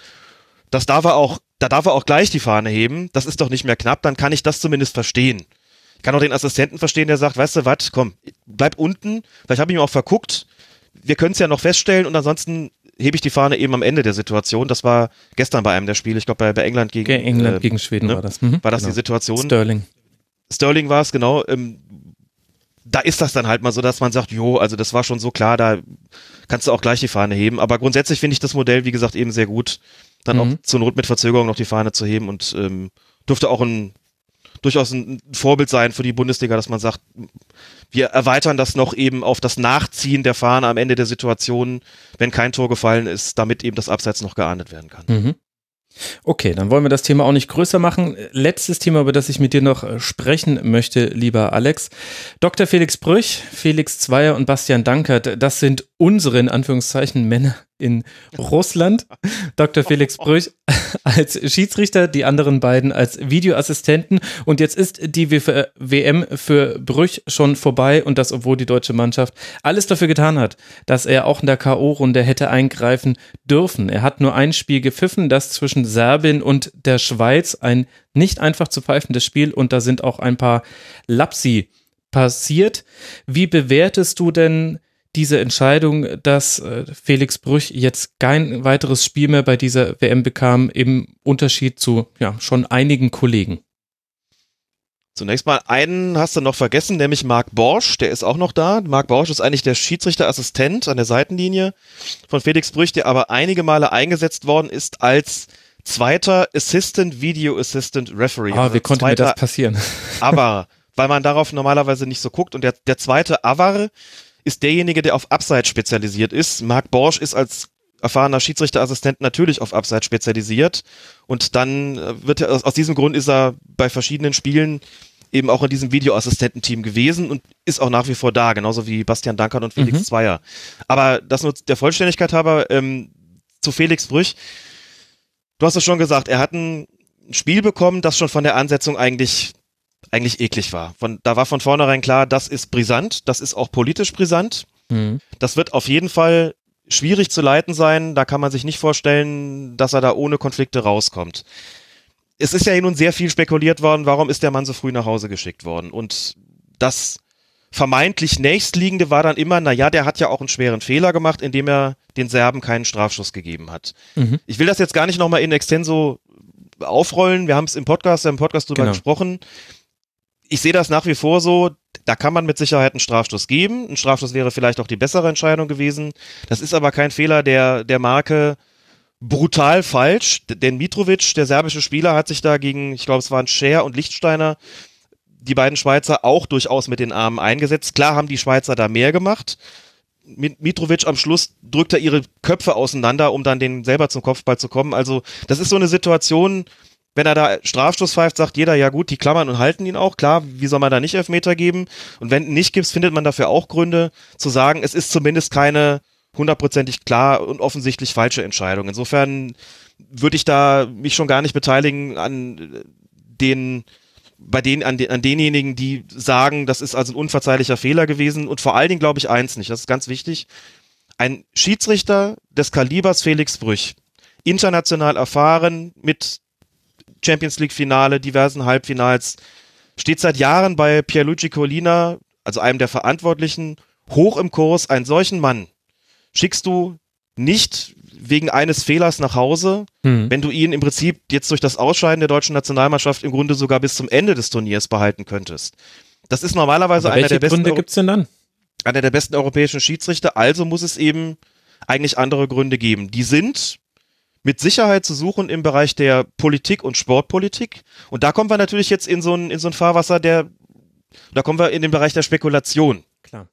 das darf er auch, da darf er auch gleich die Fahne heben, das ist doch nicht mehr knapp, dann kann ich das zumindest verstehen. Ich kann auch den Assistenten verstehen, der sagt, weißt du was, komm, bleib unten, vielleicht habe ich mich auch verguckt, wir können es ja noch feststellen und ansonsten hebe ich die Fahne eben am Ende der Situation. Das war gestern bei einem der Spiele, ich glaube bei, bei England gegen England äh, gegen Schweden ne? war das. Mhm. War das genau. die Situation? Sterling. Sterling war es, genau. Ähm, da ist das dann halt mal so, dass man sagt, jo, also das war schon so klar, da kannst du auch gleich die Fahne heben. Aber grundsätzlich finde ich das Modell, wie gesagt, eben sehr gut, dann mhm. auch zur Not mit Verzögerung noch die Fahne zu heben und ähm, dürfte auch ein durchaus ein Vorbild sein für die Bundesliga, dass man sagt, wir erweitern das noch eben auf das Nachziehen der Fahne am Ende der Situation, wenn kein Tor gefallen ist, damit eben das Abseits noch geahndet werden kann. Mhm. Okay, dann wollen wir das Thema auch nicht größer machen. Letztes Thema, über das ich mit dir noch äh, sprechen möchte, lieber Alex. Dr. Felix Brüch, Felix Zweier und Bastian Dankert, das sind unsere, in Anführungszeichen, Männer in Russland. *laughs* Dr. Felix Brüch als Schiedsrichter, die anderen beiden als Videoassistenten. Und jetzt ist die WM für Brüch schon vorbei und das, obwohl die deutsche Mannschaft alles dafür getan hat, dass er auch in der K.O.-Runde hätte eingreifen dürfen. Er hat nur ein Spiel gepfiffen, das zwischen Serbien und der Schweiz. Ein nicht einfach zu pfeifendes Spiel und da sind auch ein paar Lapsi passiert. Wie bewertest du denn diese Entscheidung, dass äh, Felix Brüch jetzt kein weiteres Spiel mehr bei dieser WM bekam, im Unterschied zu ja, schon einigen Kollegen? Zunächst mal einen hast du noch vergessen, nämlich Marc Borsch, der ist auch noch da. Marc Borsch ist eigentlich der Schiedsrichterassistent an der Seitenlinie von Felix Brüch, der aber einige Male eingesetzt worden ist als zweiter Assistant Video Assistant Referee. Ah, also wie konnte mir das passieren? Aber weil man darauf normalerweise nicht so guckt. Und der, der zweite Avar ist derjenige, der auf Upside spezialisiert ist. Marc Borsch ist als erfahrener Schiedsrichterassistent natürlich auf Upside spezialisiert. Und dann äh, wird er, aus diesem Grund ist er bei verschiedenen Spielen eben auch in diesem Videoassistententeam gewesen und ist auch nach wie vor da, genauso wie Bastian Dankert und Felix mhm. Zweier. Aber das nur der Vollständigkeit halber ähm, zu Felix Brüch. Du hast es schon gesagt, er hat ein Spiel bekommen, das schon von der Ansetzung eigentlich eigentlich eklig war. Von, da war von vornherein klar, das ist brisant, das ist auch politisch brisant. Mhm. Das wird auf jeden Fall schwierig zu leiten sein. Da kann man sich nicht vorstellen, dass er da ohne Konflikte rauskommt. Es ist ja nun sehr viel spekuliert worden, warum ist der Mann so früh nach Hause geschickt worden? Und das vermeintlich nächstliegende war dann immer, na ja, der hat ja auch einen schweren Fehler gemacht, indem er den Serben keinen Strafschuss gegeben hat. Mhm. Ich will das jetzt gar nicht nochmal in extenso aufrollen. Wir haben es im Podcast, im Podcast drüber genau. gesprochen ich sehe das nach wie vor so, da kann man mit Sicherheit einen Strafstoß geben. Ein Strafstoß wäre vielleicht auch die bessere Entscheidung gewesen. Das ist aber kein Fehler der, der Marke brutal falsch, denn Mitrovic, der serbische Spieler, hat sich da gegen, ich glaube, es waren Scher und Lichtsteiner, die beiden Schweizer auch durchaus mit den Armen eingesetzt. Klar haben die Schweizer da mehr gemacht. Mitrovic am Schluss drückt er ihre Köpfe auseinander, um dann den selber zum Kopfball zu kommen. Also, das ist so eine Situation, wenn er da Strafstoß pfeift, sagt jeder, ja gut, die klammern und halten ihn auch. Klar, wie soll man da nicht Elfmeter geben? Und wenn nicht gibt, findet man dafür auch Gründe zu sagen, es ist zumindest keine hundertprozentig klar und offensichtlich falsche Entscheidung. Insofern würde ich da mich schon gar nicht beteiligen an den bei denen, an, den, an denjenigen, die sagen, das ist also ein unverzeihlicher Fehler gewesen. Und vor allen Dingen glaube ich eins nicht, das ist ganz wichtig. Ein Schiedsrichter des Kalibers Felix Brüch, international erfahren, mit Champions League Finale, diversen Halbfinals, steht seit Jahren bei Pierluigi Colina, also einem der Verantwortlichen, hoch im Kurs. Einen solchen Mann schickst du nicht wegen eines Fehlers nach Hause, hm. wenn du ihn im Prinzip jetzt durch das Ausscheiden der deutschen Nationalmannschaft im Grunde sogar bis zum Ende des Turniers behalten könntest. Das ist normalerweise einer der besten. Gründe gibt's denn dann? Einer der besten europäischen Schiedsrichter. Also muss es eben eigentlich andere Gründe geben. Die sind mit Sicherheit zu suchen im Bereich der Politik und Sportpolitik. Und da kommen wir natürlich jetzt in so ein, in so ein Fahrwasser, der, da kommen wir in den Bereich der Spekulation. Klar.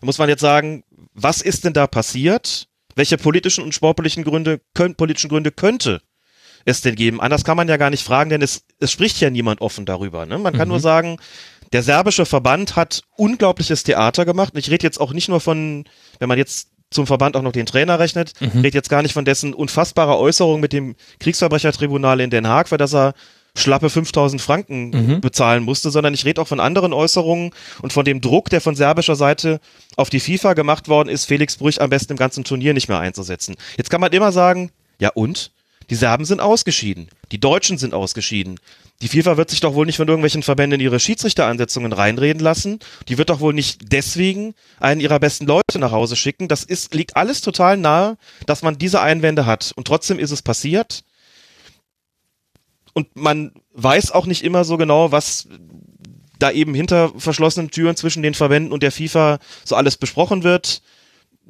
Da muss man jetzt sagen, was ist denn da passiert? Welche politischen und sportlichen Gründe, können, politischen Gründe könnte es denn geben? Anders kann man ja gar nicht fragen, denn es, es spricht ja niemand offen darüber. Ne? Man kann mhm. nur sagen, der serbische Verband hat unglaubliches Theater gemacht. Und ich rede jetzt auch nicht nur von, wenn man jetzt zum Verband auch noch den Trainer rechnet. Mhm. Redet jetzt gar nicht von dessen unfassbarer Äußerung mit dem Kriegsverbrechertribunal in Den Haag, für das er schlappe 5000 Franken mhm. bezahlen musste, sondern ich rede auch von anderen Äußerungen und von dem Druck, der von serbischer Seite auf die FIFA gemacht worden ist, Felix Brüch am besten im ganzen Turnier nicht mehr einzusetzen. Jetzt kann man immer sagen, ja und? Die Serben sind ausgeschieden. Die Deutschen sind ausgeschieden. Die FIFA wird sich doch wohl nicht von irgendwelchen Verbänden in ihre Schiedsrichteransetzungen reinreden lassen. Die wird doch wohl nicht deswegen einen ihrer besten Leute nach Hause schicken. Das ist, liegt alles total nahe, dass man diese Einwände hat. Und trotzdem ist es passiert. Und man weiß auch nicht immer so genau, was da eben hinter verschlossenen Türen zwischen den Verbänden und der FIFA so alles besprochen wird.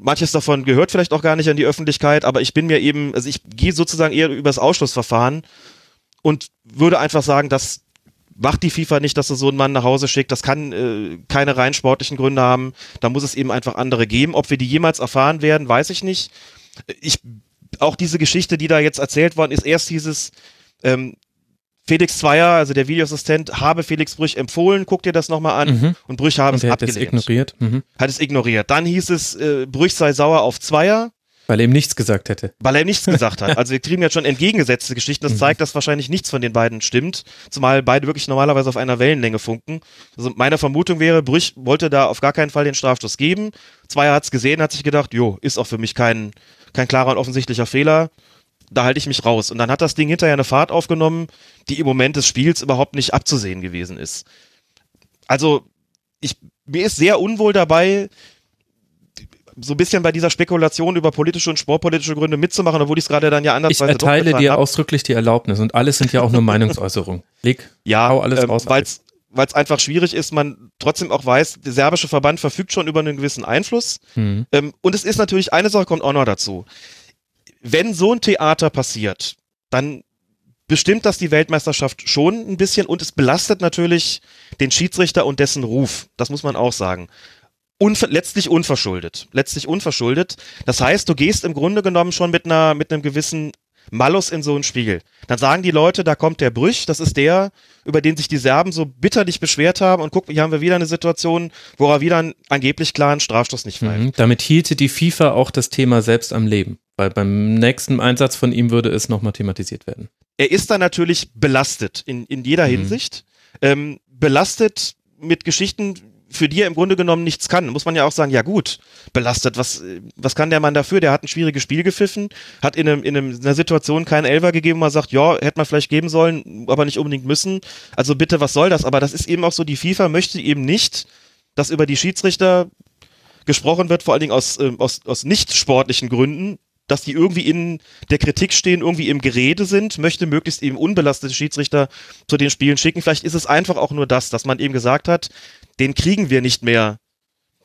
Manches davon gehört vielleicht auch gar nicht an die Öffentlichkeit, aber ich bin mir eben, also ich gehe sozusagen eher übers Ausschlussverfahren und würde einfach sagen, das macht die FIFA nicht, dass sie so einen Mann nach Hause schickt. Das kann äh, keine rein sportlichen Gründe haben. Da muss es eben einfach andere geben. Ob wir die jemals erfahren werden, weiß ich nicht. Ich auch diese Geschichte, die da jetzt erzählt worden ist, erst dieses ähm, Felix Zweier, also der Videoassistent, habe Felix Brüch empfohlen, guck dir das nochmal an mhm. und Brüch habe und es abgelehnt. Hat es ignoriert. Mhm. Hat es ignoriert. Dann hieß es, äh, Brüch sei sauer auf Zweier. Weil er ihm nichts gesagt hätte. Weil er nichts gesagt hat. *laughs* Also wir kriegen jetzt schon entgegengesetzte Geschichten. Das mhm. zeigt, dass wahrscheinlich nichts von den beiden stimmt. Zumal beide wirklich normalerweise auf einer Wellenlänge funken. Also meine Vermutung wäre, Brüch wollte da auf gar keinen Fall den Strafstoß geben. Zweier hat es gesehen, hat sich gedacht, jo, ist auch für mich kein, kein klarer und offensichtlicher Fehler. Da halte ich mich raus. Und dann hat das Ding hinterher eine Fahrt aufgenommen, die im Moment des Spiels überhaupt nicht abzusehen gewesen ist. Also, ich, mir ist sehr unwohl dabei, so ein bisschen bei dieser Spekulation über politische und sportpolitische Gründe mitzumachen, obwohl ich es gerade dann ja anders Ich erteile dir hab. ausdrücklich die Erlaubnis und alles sind ja auch nur *laughs* Meinungsäußerungen. Leg, ja, hau alles ähm, raus. Weil's, weil es einfach schwierig ist, man trotzdem auch weiß, der serbische Verband verfügt schon über einen gewissen Einfluss. Mhm. Ähm, und es ist natürlich, eine Sache kommt auch noch dazu. Wenn so ein Theater passiert, dann bestimmt das die Weltmeisterschaft schon ein bisschen und es belastet natürlich den Schiedsrichter und dessen Ruf. Das muss man auch sagen. Unver letztlich unverschuldet. Letztlich unverschuldet. Das heißt, du gehst im Grunde genommen schon mit einer, mit einem gewissen Malus in so ein Spiel. Dann sagen die Leute, da kommt der Brüch, das ist der, über den sich die Serben so bitterlich beschwert haben und guck, hier haben wir wieder eine Situation, wo er wieder einen angeblich klaren Strafstoß nicht pfeift. Mhm, damit hielte die FIFA auch das Thema selbst am Leben, weil beim nächsten Einsatz von ihm würde es nochmal thematisiert werden. Er ist da natürlich belastet in, in jeder mhm. Hinsicht. Ähm, belastet mit Geschichten, für die er im Grunde genommen nichts kann. Muss man ja auch sagen, ja gut, belastet, was, was kann der Mann dafür? Der hat ein schwieriges Spiel gepfiffen, hat in, einem, in einer Situation keinen Elfer gegeben, man sagt, ja, hätte man vielleicht geben sollen, aber nicht unbedingt müssen. Also bitte, was soll das? Aber das ist eben auch so, die FIFA möchte eben nicht, dass über die Schiedsrichter gesprochen wird, vor allen Dingen aus, äh, aus, aus nicht sportlichen Gründen, dass die irgendwie in der Kritik stehen, irgendwie im Gerede sind, möchte möglichst eben unbelastete Schiedsrichter zu den Spielen schicken. Vielleicht ist es einfach auch nur das, dass man eben gesagt hat, den kriegen wir nicht mehr,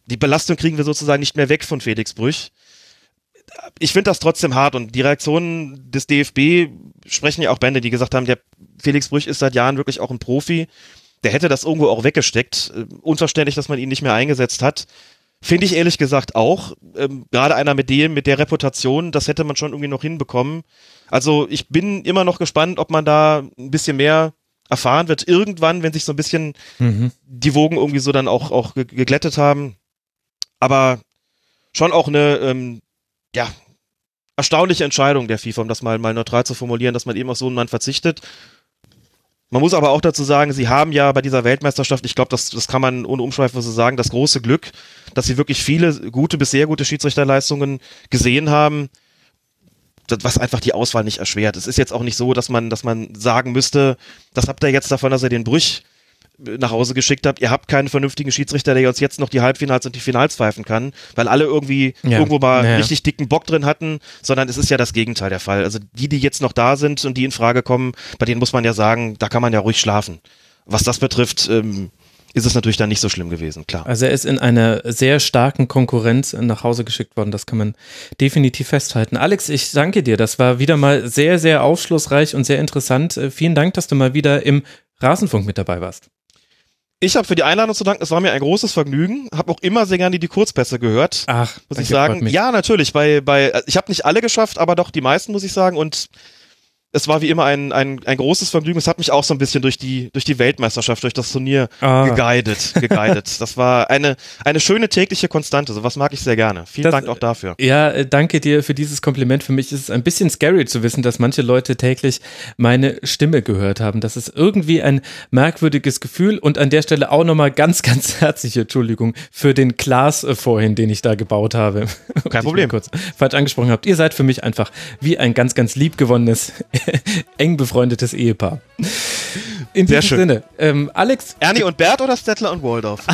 die Belastung kriegen wir sozusagen nicht mehr weg von Felix Brüch. Ich finde das trotzdem hart und die Reaktionen des DFB sprechen ja auch Bände, die gesagt haben, der Felix Brüch ist seit Jahren wirklich auch ein Profi. Der hätte das irgendwo auch weggesteckt. Äh, unverständlich, dass man ihn nicht mehr eingesetzt hat. Finde ich ehrlich gesagt auch. Ähm, Gerade einer mit dem, mit der Reputation, das hätte man schon irgendwie noch hinbekommen. Also ich bin immer noch gespannt, ob man da ein bisschen mehr erfahren wird. Irgendwann, wenn sich so ein bisschen mhm. die Wogen irgendwie so dann auch, auch geglättet haben. Aber schon auch eine, ähm, ja, erstaunliche Entscheidung der FIFA, um das mal, mal neutral zu formulieren, dass man eben auf so einen Mann verzichtet. Man muss aber auch dazu sagen, sie haben ja bei dieser Weltmeisterschaft, ich glaube, das, das kann man ohne Umschweife so sagen, das große Glück, dass sie wirklich viele gute bis sehr gute Schiedsrichterleistungen gesehen haben, was einfach die Auswahl nicht erschwert. Es ist jetzt auch nicht so, dass man, dass man sagen müsste, das habt ihr jetzt davon, dass ihr den Brüch nach Hause geschickt habt, ihr habt keinen vernünftigen Schiedsrichter, der uns jetzt noch die Halbfinals und die Finals pfeifen kann, weil alle irgendwie ja. irgendwo mal ja. richtig dicken Bock drin hatten, sondern es ist ja das Gegenteil der Fall. Also die, die jetzt noch da sind und die in Frage kommen, bei denen muss man ja sagen, da kann man ja ruhig schlafen. Was das betrifft, ähm, ist es natürlich dann nicht so schlimm gewesen, klar. Also er ist in einer sehr starken Konkurrenz nach Hause geschickt worden, das kann man definitiv festhalten. Alex, ich danke dir, das war wieder mal sehr, sehr aufschlussreich und sehr interessant. Äh, vielen Dank, dass du mal wieder im Rasenfunk mit dabei warst. Ich habe für die Einladung zu danken. Es war mir ein großes Vergnügen. Habe auch immer sehr gerne die Kurzpässe gehört. Ach, muss ich sagen. Ja, natürlich. Bei, bei, ich habe nicht alle geschafft, aber doch die meisten, muss ich sagen. Und es war wie immer ein, ein, ein großes Vergnügen. Es hat mich auch so ein bisschen durch die, durch die Weltmeisterschaft, durch das Turnier ah. geguidet, *laughs* geguidet. Das war eine, eine schöne tägliche Konstante. So was mag ich sehr gerne. Vielen das, Dank auch dafür. Ja, äh, danke dir für dieses Kompliment. Für mich ist es ein bisschen scary zu wissen, dass manche Leute täglich meine Stimme gehört haben. Das ist irgendwie ein merkwürdiges Gefühl und an der Stelle auch nochmal ganz, ganz herzliche Entschuldigung für den Klaas äh, vorhin, den ich da gebaut habe. *laughs* Kein Problem. kurz falsch angesprochen habt. Ihr seid für mich einfach wie ein ganz, ganz liebgewonnenes *laughs* eng befreundetes Ehepaar. In Sehr diesem schön. Sinne, ähm, Alex. Ernie und Bert oder Stettler und Waldorf? *laughs*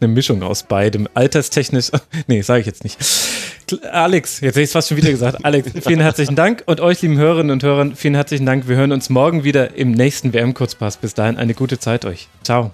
Eine Mischung aus beidem. Alterstechnisch. *laughs* Nee, sage ich jetzt nicht. Alex, jetzt hätte ich es fast schon wieder gesagt. Alex, vielen herzlichen Dank und euch, lieben Hörerinnen und Hörern, vielen herzlichen Dank. Wir hören uns morgen wieder im nächsten WM-Kurzpass. Bis dahin eine gute Zeit euch. Ciao.